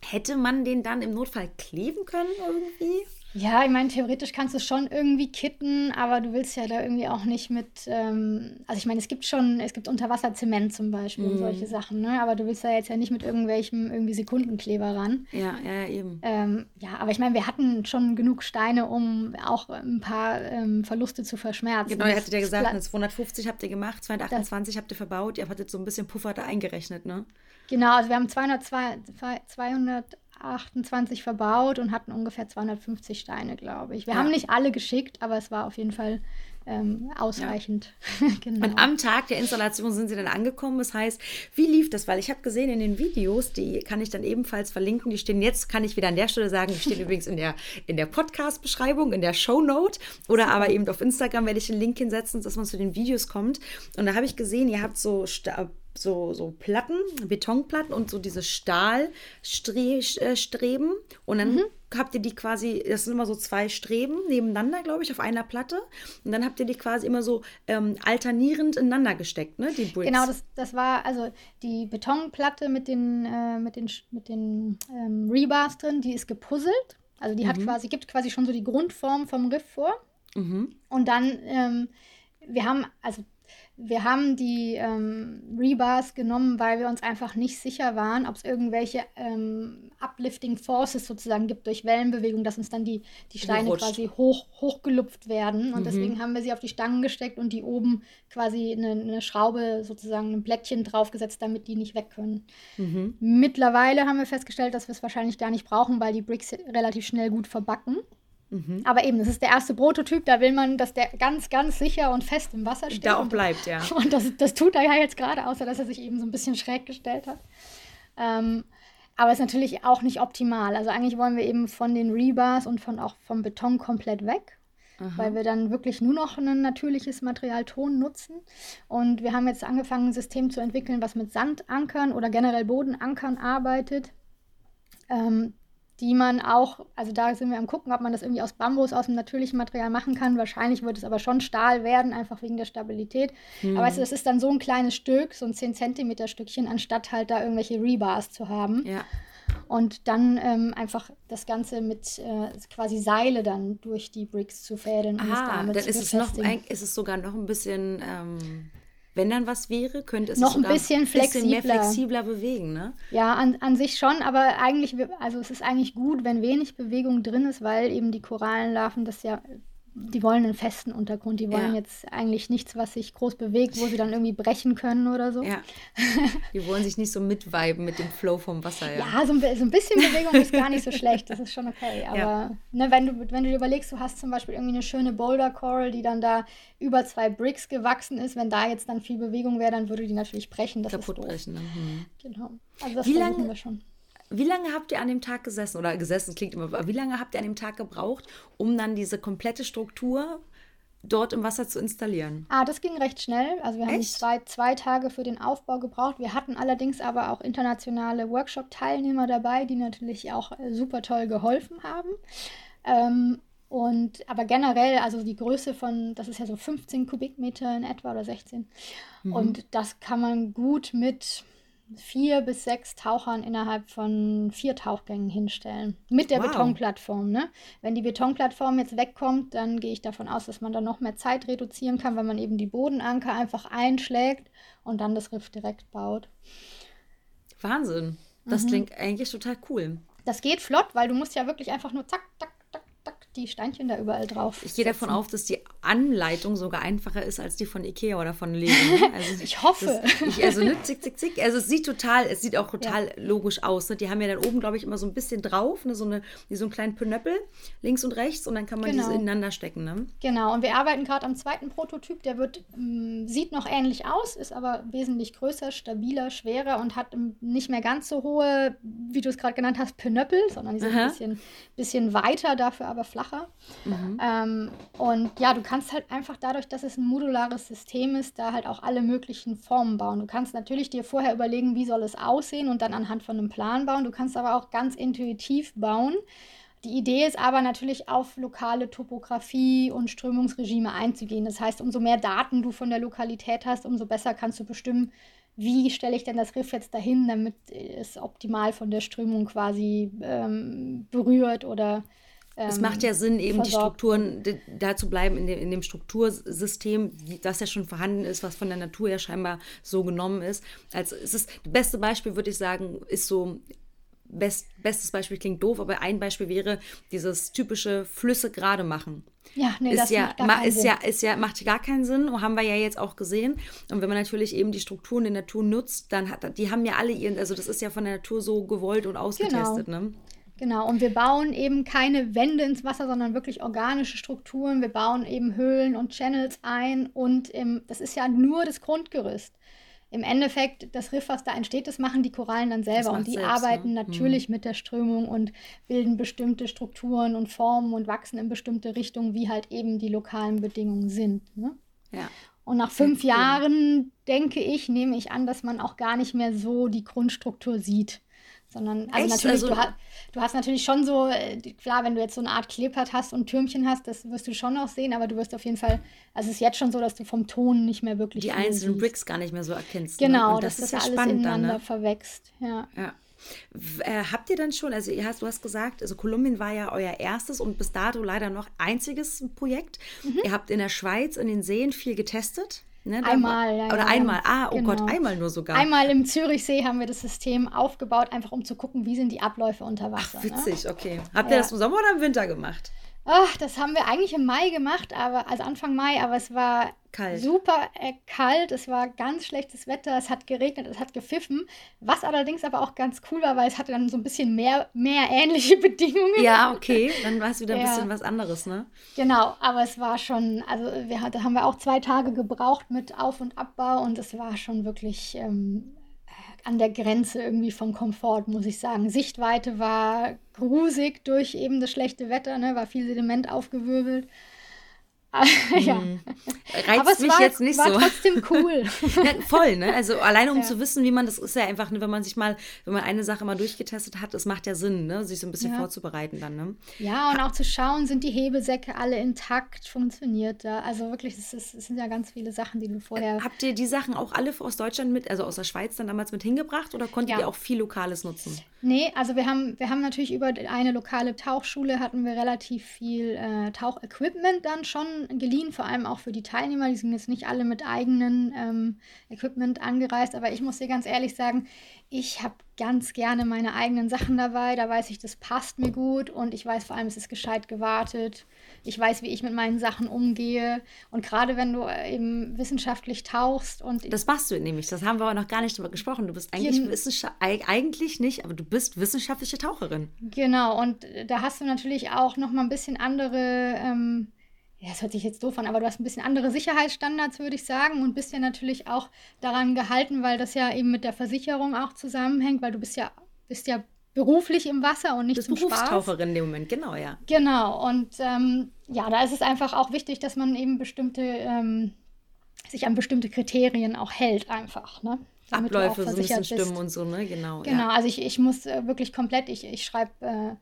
Hätte man den dann im Notfall kleben können irgendwie? Ja, ich meine, theoretisch kannst du es schon irgendwie kitten, aber du willst ja da irgendwie auch nicht mit, ähm, also ich meine, es gibt schon, es gibt Unterwasserzement zum Beispiel mm. und solche Sachen, ne? Aber du willst da jetzt ja nicht mit irgendwelchem irgendwie Sekundenkleber ran. Ja, ja, eben. Ähm, ja, aber ich meine, wir hatten schon genug Steine, um auch ein paar ähm, Verluste zu verschmerzen. Genau, ihr hattet ja gesagt, 250 habt ihr gemacht, 228 habt ihr verbaut, ihr hattet so ein bisschen Puffer da eingerechnet, ne? Genau, also wir haben 200, 200 28 verbaut und hatten ungefähr 250 Steine, glaube ich. Wir ja. haben nicht alle geschickt, aber es war auf jeden Fall ähm, ausreichend. Ja. [laughs] genau. Und am Tag der Installation sind sie dann angekommen. Das heißt, wie lief das? Weil ich habe gesehen in den Videos, die kann ich dann ebenfalls verlinken. Die stehen jetzt, kann ich wieder an der Stelle sagen, die stehen [laughs] übrigens in der, in der Podcast-Beschreibung, in der Shownote oder aber eben auf Instagram werde ich den Link hinsetzen, dass man zu den Videos kommt. Und da habe ich gesehen, ihr habt so so, so Platten, Betonplatten und so diese Stahlstreben. Und dann mhm. habt ihr die quasi, das sind immer so zwei Streben nebeneinander, glaube ich, auf einer Platte. Und dann habt ihr die quasi immer so ähm, alternierend ineinander gesteckt, ne? Die Bricks. Genau, das, das war also die Betonplatte mit den, äh, mit den, mit den ähm, Rebars drin, die ist gepuzzelt. Also die mhm. hat quasi, gibt quasi schon so die Grundform vom Riff vor. Mhm. Und dann, ähm, wir haben, also wir haben die ähm, Rebars genommen, weil wir uns einfach nicht sicher waren, ob es irgendwelche ähm, Uplifting Forces sozusagen gibt durch Wellenbewegung, dass uns dann die, die Steine Gerutscht. quasi hoch, hochgelupft werden. Und mhm. deswegen haben wir sie auf die Stangen gesteckt und die oben quasi eine, eine Schraube, sozusagen ein Blättchen draufgesetzt, damit die nicht weg können. Mhm. Mittlerweile haben wir festgestellt, dass wir es wahrscheinlich gar nicht brauchen, weil die Bricks relativ schnell gut verbacken. Mhm. Aber eben, das ist der erste Prototyp, da will man, dass der ganz, ganz sicher und fest im Wasser steht. Da auch bleibt, ja. Und das, das tut er ja jetzt gerade, außer dass er sich eben so ein bisschen schräg gestellt hat. Ähm, aber ist natürlich auch nicht optimal. Also eigentlich wollen wir eben von den Rebars und von auch vom Beton komplett weg. Aha. Weil wir dann wirklich nur noch ein natürliches Material Ton nutzen. Und wir haben jetzt angefangen, ein System zu entwickeln, was mit Sandankern oder generell Bodenankern arbeitet. Ähm, die man auch, also da sind wir am gucken, ob man das irgendwie aus Bambus, aus dem natürlichen Material machen kann. Wahrscheinlich wird es aber schon Stahl werden, einfach wegen der Stabilität. Mhm. Aber weißt du, das ist dann so ein kleines Stück, so ein 10 Zentimeter Stückchen, anstatt halt da irgendwelche Rebars zu haben. Ja. Und dann ähm, einfach das Ganze mit äh, quasi Seile dann durch die Bricks zu fädeln. Ah, dann ist es, noch, ist es sogar noch ein bisschen... Ähm wenn dann was wäre, könnte es noch ein bisschen, flexibler. bisschen mehr flexibler bewegen, ne? Ja, an, an sich schon, aber eigentlich, also es ist eigentlich gut, wenn wenig Bewegung drin ist, weil eben die Korallenlarven das ja die wollen einen festen Untergrund. Die wollen ja. jetzt eigentlich nichts, was sich groß bewegt, wo sie dann irgendwie brechen können oder so. Ja. Die wollen sich nicht so mitweiben mit dem Flow vom Wasser. Ja, ja so, ein, so, ein, bisschen Bewegung ist gar nicht so schlecht. Das ist schon okay. Aber ja. ne, wenn, du, wenn du dir überlegst, du hast zum Beispiel irgendwie eine schöne Boulder Coral, die dann da über zwei Bricks gewachsen ist. Wenn da jetzt dann viel Bewegung wäre, dann würde die natürlich brechen. Das Kaputt brechen. Mhm. Genau. Also das Wie lange, wir schon. Wie lange habt ihr an dem Tag gesessen? Oder gesessen klingt immer, aber wie lange habt ihr an dem Tag gebraucht, um dann diese komplette Struktur dort im Wasser zu installieren? Ah, das ging recht schnell. Also wir haben zwei, zwei Tage für den Aufbau gebraucht. Wir hatten allerdings aber auch internationale Workshop-Teilnehmer dabei, die natürlich auch äh, super toll geholfen haben. Ähm, Und aber generell, also die Größe von, das ist ja so 15 Kubikmeter in etwa oder 16. Mhm. Und das kann man gut mit vier bis sechs Tauchern innerhalb von vier Tauchgängen hinstellen. Mit der wow. Betonplattform. Ne? Wenn die Betonplattform jetzt wegkommt, dann gehe ich davon aus, dass man da noch mehr Zeit reduzieren kann, wenn man eben die Bodenanker einfach einschlägt und dann das Riff direkt baut. Wahnsinn. Das mhm. klingt eigentlich total cool. Das geht flott, weil du musst ja wirklich einfach nur zack, zack, die Steinchen da überall drauf. Ich gehe davon auf, dass die Anleitung sogar einfacher ist als die von Ikea oder von Lego. [laughs] Also ich hoffe. Das, ich, also ne, zick, zick, zick. Also es sieht total, es sieht auch total ja. logisch aus. Ne? Die haben ja dann oben, glaube ich, immer so ein bisschen drauf, ne? so, eine, wie so einen kleinen Pönöppel links und rechts und dann kann man genau. diese ineinander stecken. Ne? Genau, und wir arbeiten gerade am zweiten Prototyp. Der wird, mh, mm, sieht noch ähnlich aus, ist aber wesentlich größer, stabiler, schwerer und hat nicht mehr ganz so hohe, wie du es gerade genannt hast, Pönöppel, sondern die sind Aha. ein bisschen, bisschen weiter, dafür aber flach flacher. Mhm. Ähm, und ja, du kannst halt einfach dadurch, dass es ein modulares System ist, da halt auch alle möglichen Formen bauen. Du kannst natürlich dir vorher überlegen, wie soll es aussehen und dann anhand von einem Plan bauen. Du kannst aber auch ganz intuitiv bauen. Die Idee ist aber natürlich auf lokale Topografie und Strömungsregime einzugehen. Das heißt, umso mehr Daten du von der Lokalität hast, umso besser kannst du bestimmen, wie stelle ich denn das Riff jetzt dahin, damit es optimal von der Strömung quasi ähm, berührt oder es macht ja Sinn, eben versorgt. die Strukturen da zu bleiben in dem, in dem Struktursystem, das ja schon vorhanden ist, was von der Natur ja scheinbar so genommen ist. Also es ist das beste Beispiel, würde ich sagen, ist so Best, bestes Beispiel klingt doof, aber ein Beispiel wäre dieses typische Flüsse gerade machen. Ja, nee, ist das ja, macht gar keinen ist Sinn. ja, ist ja, macht gar keinen Sinn haben wir ja jetzt auch gesehen. Und wenn man natürlich eben die Strukturen der Natur nutzt, dann hat die haben ja alle ihren, also das ist ja von der Natur so gewollt und ausgetestet, genau. ne? Genau, und wir bauen eben keine Wände ins Wasser, sondern wirklich organische Strukturen. Wir bauen eben Höhlen und Channels ein und im, das ist ja nur das Grundgerüst. Im Endeffekt, das Riff, was da entsteht, das machen die Korallen dann selber und die selbst, arbeiten ne? natürlich mhm. mit der Strömung und bilden bestimmte Strukturen und Formen und wachsen in bestimmte Richtungen, wie halt eben die lokalen Bedingungen sind. Ne? Ja. Und nach fünf Jahren, denke ich, nehme ich an, dass man auch gar nicht mehr so die Grundstruktur sieht. Sondern, also Echt? natürlich, also, du, hast, du hast natürlich schon so, äh, klar, wenn du jetzt so eine Art Kleeblatt hast und Türmchen hast, das wirst du schon noch sehen, aber du wirst auf jeden Fall, also es ist jetzt schon so, dass du vom Ton nicht mehr wirklich die einzelnen Bricks gar nicht mehr so erkennst. Ne? Genau, ne? das, das ist ja alles ineinander dann, ne? verwächst. Ja. ja. Äh, habt ihr dann schon, also ihr hast, du hast gesagt, also Kolumbien war ja euer erstes und bis dato leider noch einziges Projekt. Mhm. Ihr habt in der Schweiz in den Seen viel getestet. Ne, einmal, ja, Oder ja, einmal, ah, oh genau. Gott, einmal nur sogar. Einmal im Zürichsee haben wir das System aufgebaut, einfach um zu gucken, wie sind die Abläufe unter Wasser. Ach, ne? witzig, ne? okay. Habt ihr das im Sommer oder im Winter gemacht? Ach, das haben wir eigentlich im Mai gemacht, aber also Anfang Mai, aber es war kalt. super äh, kalt, es war ganz schlechtes Wetter, es hat geregnet, es hat gepfiffen, was allerdings aber auch ganz cool war, weil es hatte dann so ein bisschen mehr, mehr ähnliche [laughs] Bedingungen. Ja, okay, dann war es wieder ein ja. bisschen was anderes, ne? Genau, aber es war schon, also wir da haben wir auch zwei Tage gebraucht mit Auf- und Abbau und es war schon wirklich ähm, an der Grenze irgendwie vom Komfort, muss ich sagen. Sichtweite war grusig durch eben das schlechte Wetter, ne, war viel Sediment aufgewirbelt. [laughs] ja. Hm. Reizt Aber es mich war, jetzt nicht war so. trotzdem cool. [laughs] ja, voll, ne? Also alleine um ja. zu wissen, wie man das ist ja einfach, ne, wenn man sich mal, wenn man eine Sache mal durchgetestet hat, es macht ja Sinn, ne? Sich so ein bisschen ja. vorzubereiten dann, ne? Ja, und auch zu schauen, sind die Hebesäcke alle intakt, funktioniert da. Also wirklich, es, ist, es sind ja ganz viele Sachen, die du vorher. Habt ihr die Sachen auch alle aus Deutschland mit, also aus der Schweiz dann damals mit hingebracht oder konntet ihr auch viel Lokales nutzen? Nee, also wir haben, wir haben natürlich über eine lokale Tauchschule hatten wir relativ viel äh, Tauchequipment dann schon geliehen, vor allem auch für die Teilnehmer. Die sind jetzt nicht alle mit eigenen ähm, Equipment angereist, aber ich muss dir ganz ehrlich sagen, ich habe ganz gerne meine eigenen Sachen dabei. Da weiß ich, das passt mir gut und ich weiß vor allem, es ist gescheit gewartet. Ich weiß, wie ich mit meinen Sachen umgehe. Und gerade wenn du äh, eben wissenschaftlich tauchst und. Das machst du nämlich, das haben wir aber noch gar nicht drüber gesprochen. Du bist eigentlich wissenschaftlich, eigentlich nicht, aber du bist wissenschaftliche Taucherin. Genau, und da hast du natürlich auch noch mal ein bisschen andere. Ähm, ja, das hört sich jetzt doof an, aber du hast ein bisschen andere Sicherheitsstandards, würde ich sagen, und bist ja natürlich auch daran gehalten, weil das ja eben mit der Versicherung auch zusammenhängt, weil du bist ja, bist ja beruflich im Wasser und nicht bist zum Berufstaucherin in dem Moment, genau, ja. Genau, und ähm, ja, da ist es einfach auch wichtig, dass man eben bestimmte, ähm, sich an bestimmte Kriterien auch hält, einfach, ne? Abläufe so ein bisschen stimmen und so, ne? Genau. Genau, ja. also ich, ich muss äh, wirklich komplett, ich, ich schreibe. Äh,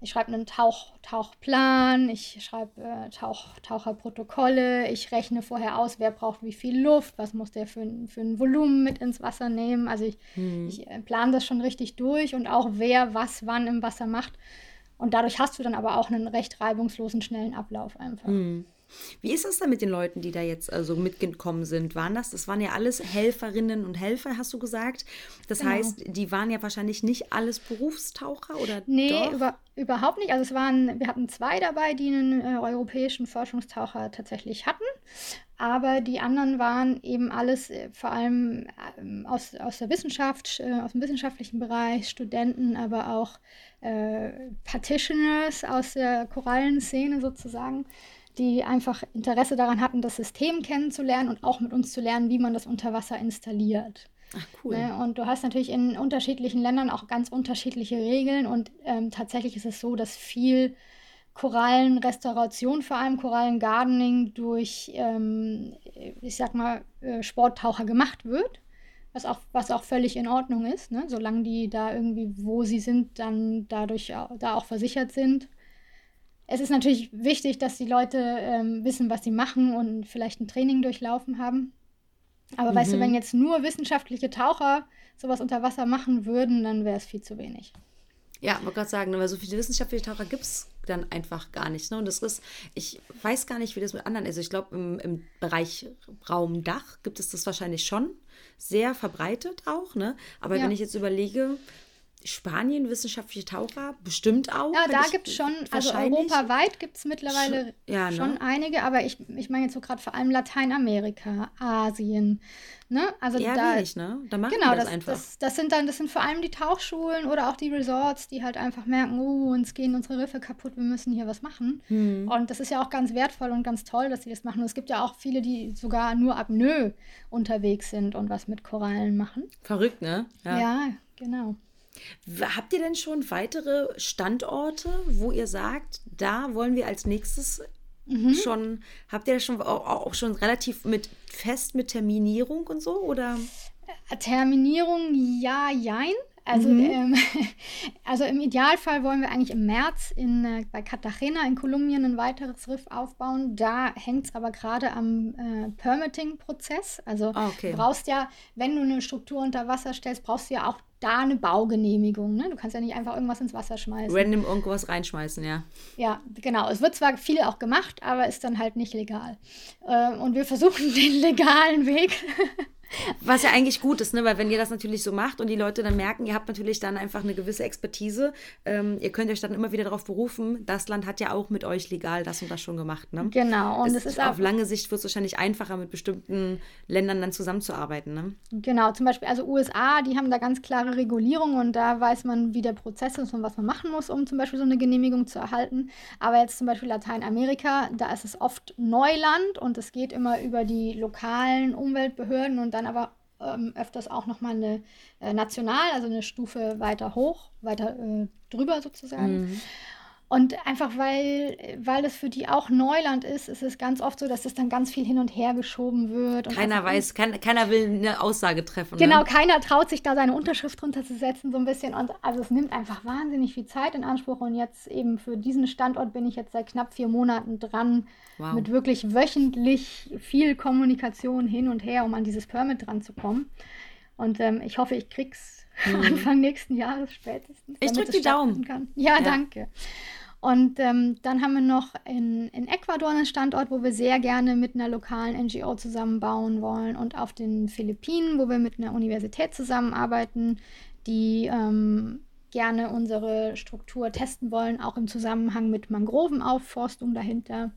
ich schreibe einen Tauch, Tauchplan, ich schreibe äh, Tauch, Taucherprotokolle, ich rechne vorher aus, wer braucht wie viel Luft, was muss der für, für ein Volumen mit ins Wasser nehmen. Also ich, hm. ich äh, plane das schon richtig durch und auch wer was wann im Wasser macht. Und dadurch hast du dann aber auch einen recht reibungslosen, schnellen Ablauf einfach. Hm. Wie ist das denn mit den Leuten, die da jetzt also mitgekommen sind? Waren das, das waren ja alles Helferinnen und Helfer, hast du gesagt. Das genau. heißt, die waren ja wahrscheinlich nicht alles Berufstaucher oder Nee, über, überhaupt nicht. Also es waren, wir hatten zwei dabei, die einen äh, europäischen Forschungstaucher tatsächlich hatten. Aber die anderen waren eben alles äh, vor allem äh, aus, aus der Wissenschaft, äh, aus dem wissenschaftlichen Bereich, Studenten, aber auch äh, Partitioners aus der Korallenszene sozusagen die einfach Interesse daran hatten, das System kennenzulernen und auch mit uns zu lernen, wie man das unter Wasser installiert. Ach, cool. Ne? Und du hast natürlich in unterschiedlichen Ländern auch ganz unterschiedliche Regeln und ähm, tatsächlich ist es so, dass viel Korallenrestauration, vor allem Korallengardening, durch, ähm, ich sag mal, äh, Sporttaucher gemacht wird. Was auch, was auch völlig in Ordnung ist, ne? solange die da irgendwie, wo sie sind, dann dadurch da auch versichert sind es ist natürlich wichtig, dass die Leute ähm, wissen, was sie machen und vielleicht ein Training durchlaufen haben. Aber mhm. weißt du, wenn mhm. jetzt nur wissenschaftliche Taucher sowas unter Wasser machen würden, dann wäre es viel zu wenig. Ja, wollte gerade sagen, ne, weil so viele wissenschaftliche Taucher gibt es dann einfach gar nicht. Ne? Und das ist, ich weiß gar nicht, wie das mit anderen ist. Ich glaube, im, im Bereich Raumdach gibt es das wahrscheinlich schon sehr verbreitet auch. Ne? Aber ja. wenn ich jetzt überlege, Spanien wissenschaftliche Taucher bestimmt auch. Ja, da gibt es schon, also europaweit gibt es mittlerweile ja, ne? schon einige, aber ich, ich meine jetzt so gerade vor allem Lateinamerika, Asien. Ne? Also Eher da, wenig, ne? Da machen genau, das, das einfach. Das, das, sind dann, das sind vor allem die Tauchschulen oder auch die Resorts, die halt einfach merken, oh, uns gehen unsere Riffe kaputt, wir müssen hier was machen. Hm. Und das ist ja auch ganz wertvoll und ganz toll, dass sie das machen. Und es gibt ja auch viele, die sogar nur Apnoe unterwegs sind und was mit Korallen machen. Verrückt, ne? ja, ja genau. Habt ihr denn schon weitere Standorte, wo ihr sagt, da wollen wir als nächstes mhm. schon, habt ihr das schon auch, auch, schon relativ mit fest mit Terminierung und so oder? Äh, Terminierung ja, jein. Also, mhm. ähm, [laughs] also im Idealfall wollen wir eigentlich im März in, äh, bei Cartagena in Kolumbien ein weiteres Riff aufbauen. Da hängt es aber gerade am äh, Permitting-Prozess. Also ah, okay. du brauchst ja, wenn du eine Struktur unter Wasser stellst, brauchst du ja auch da eine Baugenehmigung. Ne? Du kannst ja nicht einfach irgendwas ins Wasser schmeißen. Random irgendwas reinschmeißen, ja. Ja, genau. Es wird zwar viel auch gemacht, aber ist dann halt nicht legal. Äh, und wir versuchen [laughs] den legalen Weg was ja eigentlich gut ist, ne? weil wenn ihr das natürlich so macht und die Leute dann merken, ihr habt natürlich dann einfach eine gewisse Expertise, ähm, ihr könnt euch dann immer wieder darauf berufen, das Land hat ja auch mit euch legal das und das schon gemacht. Ne? Genau. Und es ist auf lange Sicht wird es wahrscheinlich einfacher, mit bestimmten Ländern dann zusammenzuarbeiten. Ne? Genau, zum Beispiel, also USA, die haben da ganz klare Regulierungen und da weiß man, wie der Prozess ist und was man machen muss, um zum Beispiel so eine Genehmigung zu erhalten. Aber jetzt zum Beispiel Lateinamerika, da ist es oft Neuland und es geht immer über die lokalen Umweltbehörden und dann aber ähm, öfters auch nochmal eine äh, national, also eine Stufe weiter hoch, weiter äh, drüber sozusagen. Mhm. Und einfach weil, weil es für die auch Neuland ist, ist es ganz oft so, dass es dann ganz viel hin und her geschoben wird. keiner weiß, kein, keiner will eine Aussage treffen. Genau, ne? keiner traut sich da seine Unterschrift drunter zu setzen, so ein bisschen. Und also es nimmt einfach wahnsinnig viel Zeit in Anspruch. Und jetzt eben für diesen Standort bin ich jetzt seit knapp vier Monaten dran, wow. mit wirklich wöchentlich viel Kommunikation hin und her, um an dieses Permit dran zu kommen. Und ähm, ich hoffe, ich krieg's mhm. [laughs] Anfang nächsten Jahres spätestens. Ich drücke die Daumen. Ja, ja, danke. Und ähm, dann haben wir noch in, in Ecuador einen Standort, wo wir sehr gerne mit einer lokalen NGO zusammenbauen wollen. Und auf den Philippinen, wo wir mit einer Universität zusammenarbeiten, die ähm, gerne unsere Struktur testen wollen, auch im Zusammenhang mit Mangrovenaufforstung dahinter.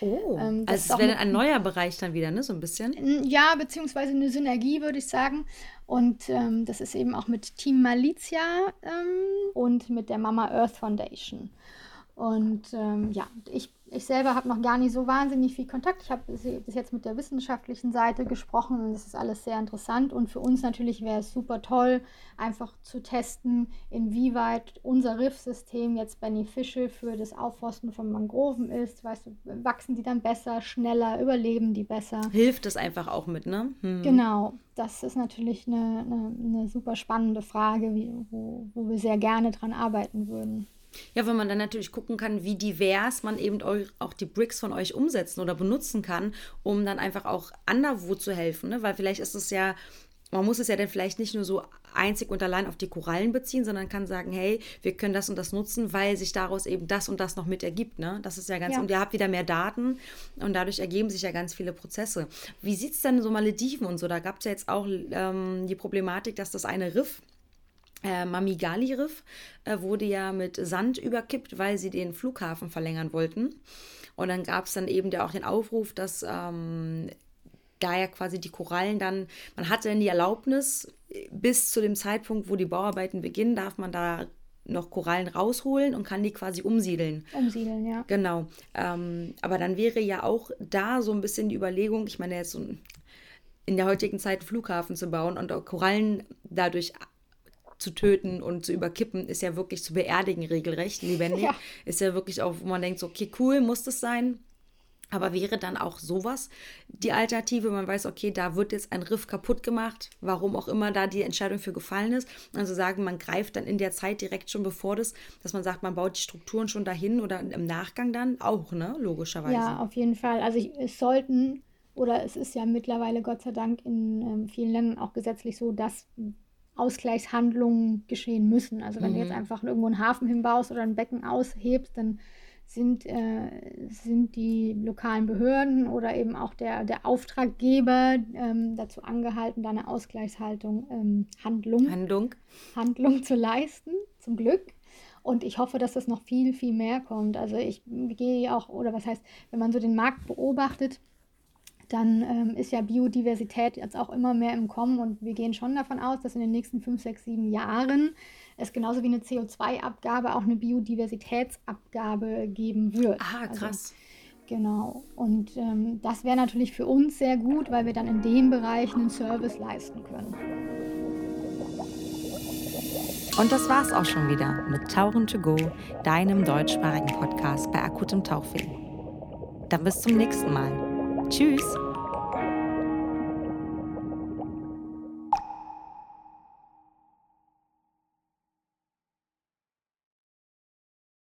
Oh, ähm, also es wäre ein neuer Bereich dann wieder, ne, so ein bisschen? Ja, beziehungsweise eine Synergie, würde ich sagen. Und ähm, das ist eben auch mit Team Malizia ähm, und mit der Mama Earth Foundation. Und ähm, ja, ich, ich selber habe noch gar nicht so wahnsinnig viel Kontakt. Ich habe bis jetzt mit der wissenschaftlichen Seite gesprochen und das ist alles sehr interessant. Und für uns natürlich wäre es super toll, einfach zu testen, inwieweit unser Riffsystem jetzt beneficial für das Aufforsten von Mangroven ist. Weißt du, wachsen die dann besser, schneller, überleben die besser? Hilft es einfach auch mit, ne? Hm. Genau, das ist natürlich eine, eine, eine super spannende Frage, wie, wo, wo wir sehr gerne dran arbeiten würden. Ja, wenn man dann natürlich gucken kann, wie divers man eben auch die Bricks von euch umsetzen oder benutzen kann, um dann einfach auch anderwo zu helfen. Ne? Weil vielleicht ist es ja, man muss es ja dann vielleicht nicht nur so einzig und allein auf die Korallen beziehen, sondern kann sagen, hey, wir können das und das nutzen, weil sich daraus eben das und das noch mit ergibt. Ne? Das ist ja ganz, ja. und ihr habt wieder mehr Daten und dadurch ergeben sich ja ganz viele Prozesse. Wie sieht es denn so Malediven und so? Da gab es ja jetzt auch ähm, die Problematik, dass das eine Riff äh, Mamigali-Riff äh, wurde ja mit Sand überkippt, weil sie den Flughafen verlängern wollten. Und dann gab es dann eben der, auch den Aufruf, dass ähm, da ja quasi die Korallen dann, man hatte dann die Erlaubnis, bis zu dem Zeitpunkt, wo die Bauarbeiten beginnen, darf man da noch Korallen rausholen und kann die quasi umsiedeln. Umsiedeln, ja. Genau. Ähm, aber dann wäre ja auch da so ein bisschen die Überlegung, ich meine, jetzt so in der heutigen Zeit einen Flughafen zu bauen und auch Korallen dadurch zu töten und zu überkippen, ist ja wirklich zu beerdigen, regelrecht, lebendig. Ja. Ist ja wirklich auch, wo man denkt, so, okay, cool, muss das sein. Aber wäre dann auch sowas die Alternative? Man weiß, okay, da wird jetzt ein Riff kaputt gemacht, warum auch immer da die Entscheidung für gefallen ist. Also sagen, man greift dann in der Zeit direkt schon bevor das, dass man sagt, man baut die Strukturen schon dahin oder im Nachgang dann auch, ne? Logischerweise. Ja, auf jeden Fall. Also ich, es sollten oder es ist ja mittlerweile Gott sei Dank in ähm, vielen Ländern auch gesetzlich so, dass Ausgleichshandlungen geschehen müssen. Also wenn mhm. du jetzt mhm. einfach irgendwo einen Hafen hinbaust oder ein Becken aushebst, dann sind, äh, sind die lokalen Behörden oder eben auch der, der Auftraggeber ähm, dazu angehalten, da eine Ausgleichshaltung, ähm, Handlung, Handlung. Handlung zu leisten, zum Glück. Und ich hoffe, dass das noch viel, viel mehr kommt. Also ich gehe auch, oder was heißt, wenn man so den Markt beobachtet, dann ähm, ist ja Biodiversität jetzt auch immer mehr im Kommen und wir gehen schon davon aus, dass in den nächsten fünf, sechs, sieben Jahren es genauso wie eine CO2-Abgabe auch eine Biodiversitätsabgabe geben wird. Ah, also, krass. Also, genau. Und ähm, das wäre natürlich für uns sehr gut, weil wir dann in dem Bereich einen Service leisten können. Und das war's auch schon wieder mit Tauchen to Go, deinem deutschsprachigen Podcast bei akutem Tauchfilm. Dann bis zum nächsten Mal. Tschüss.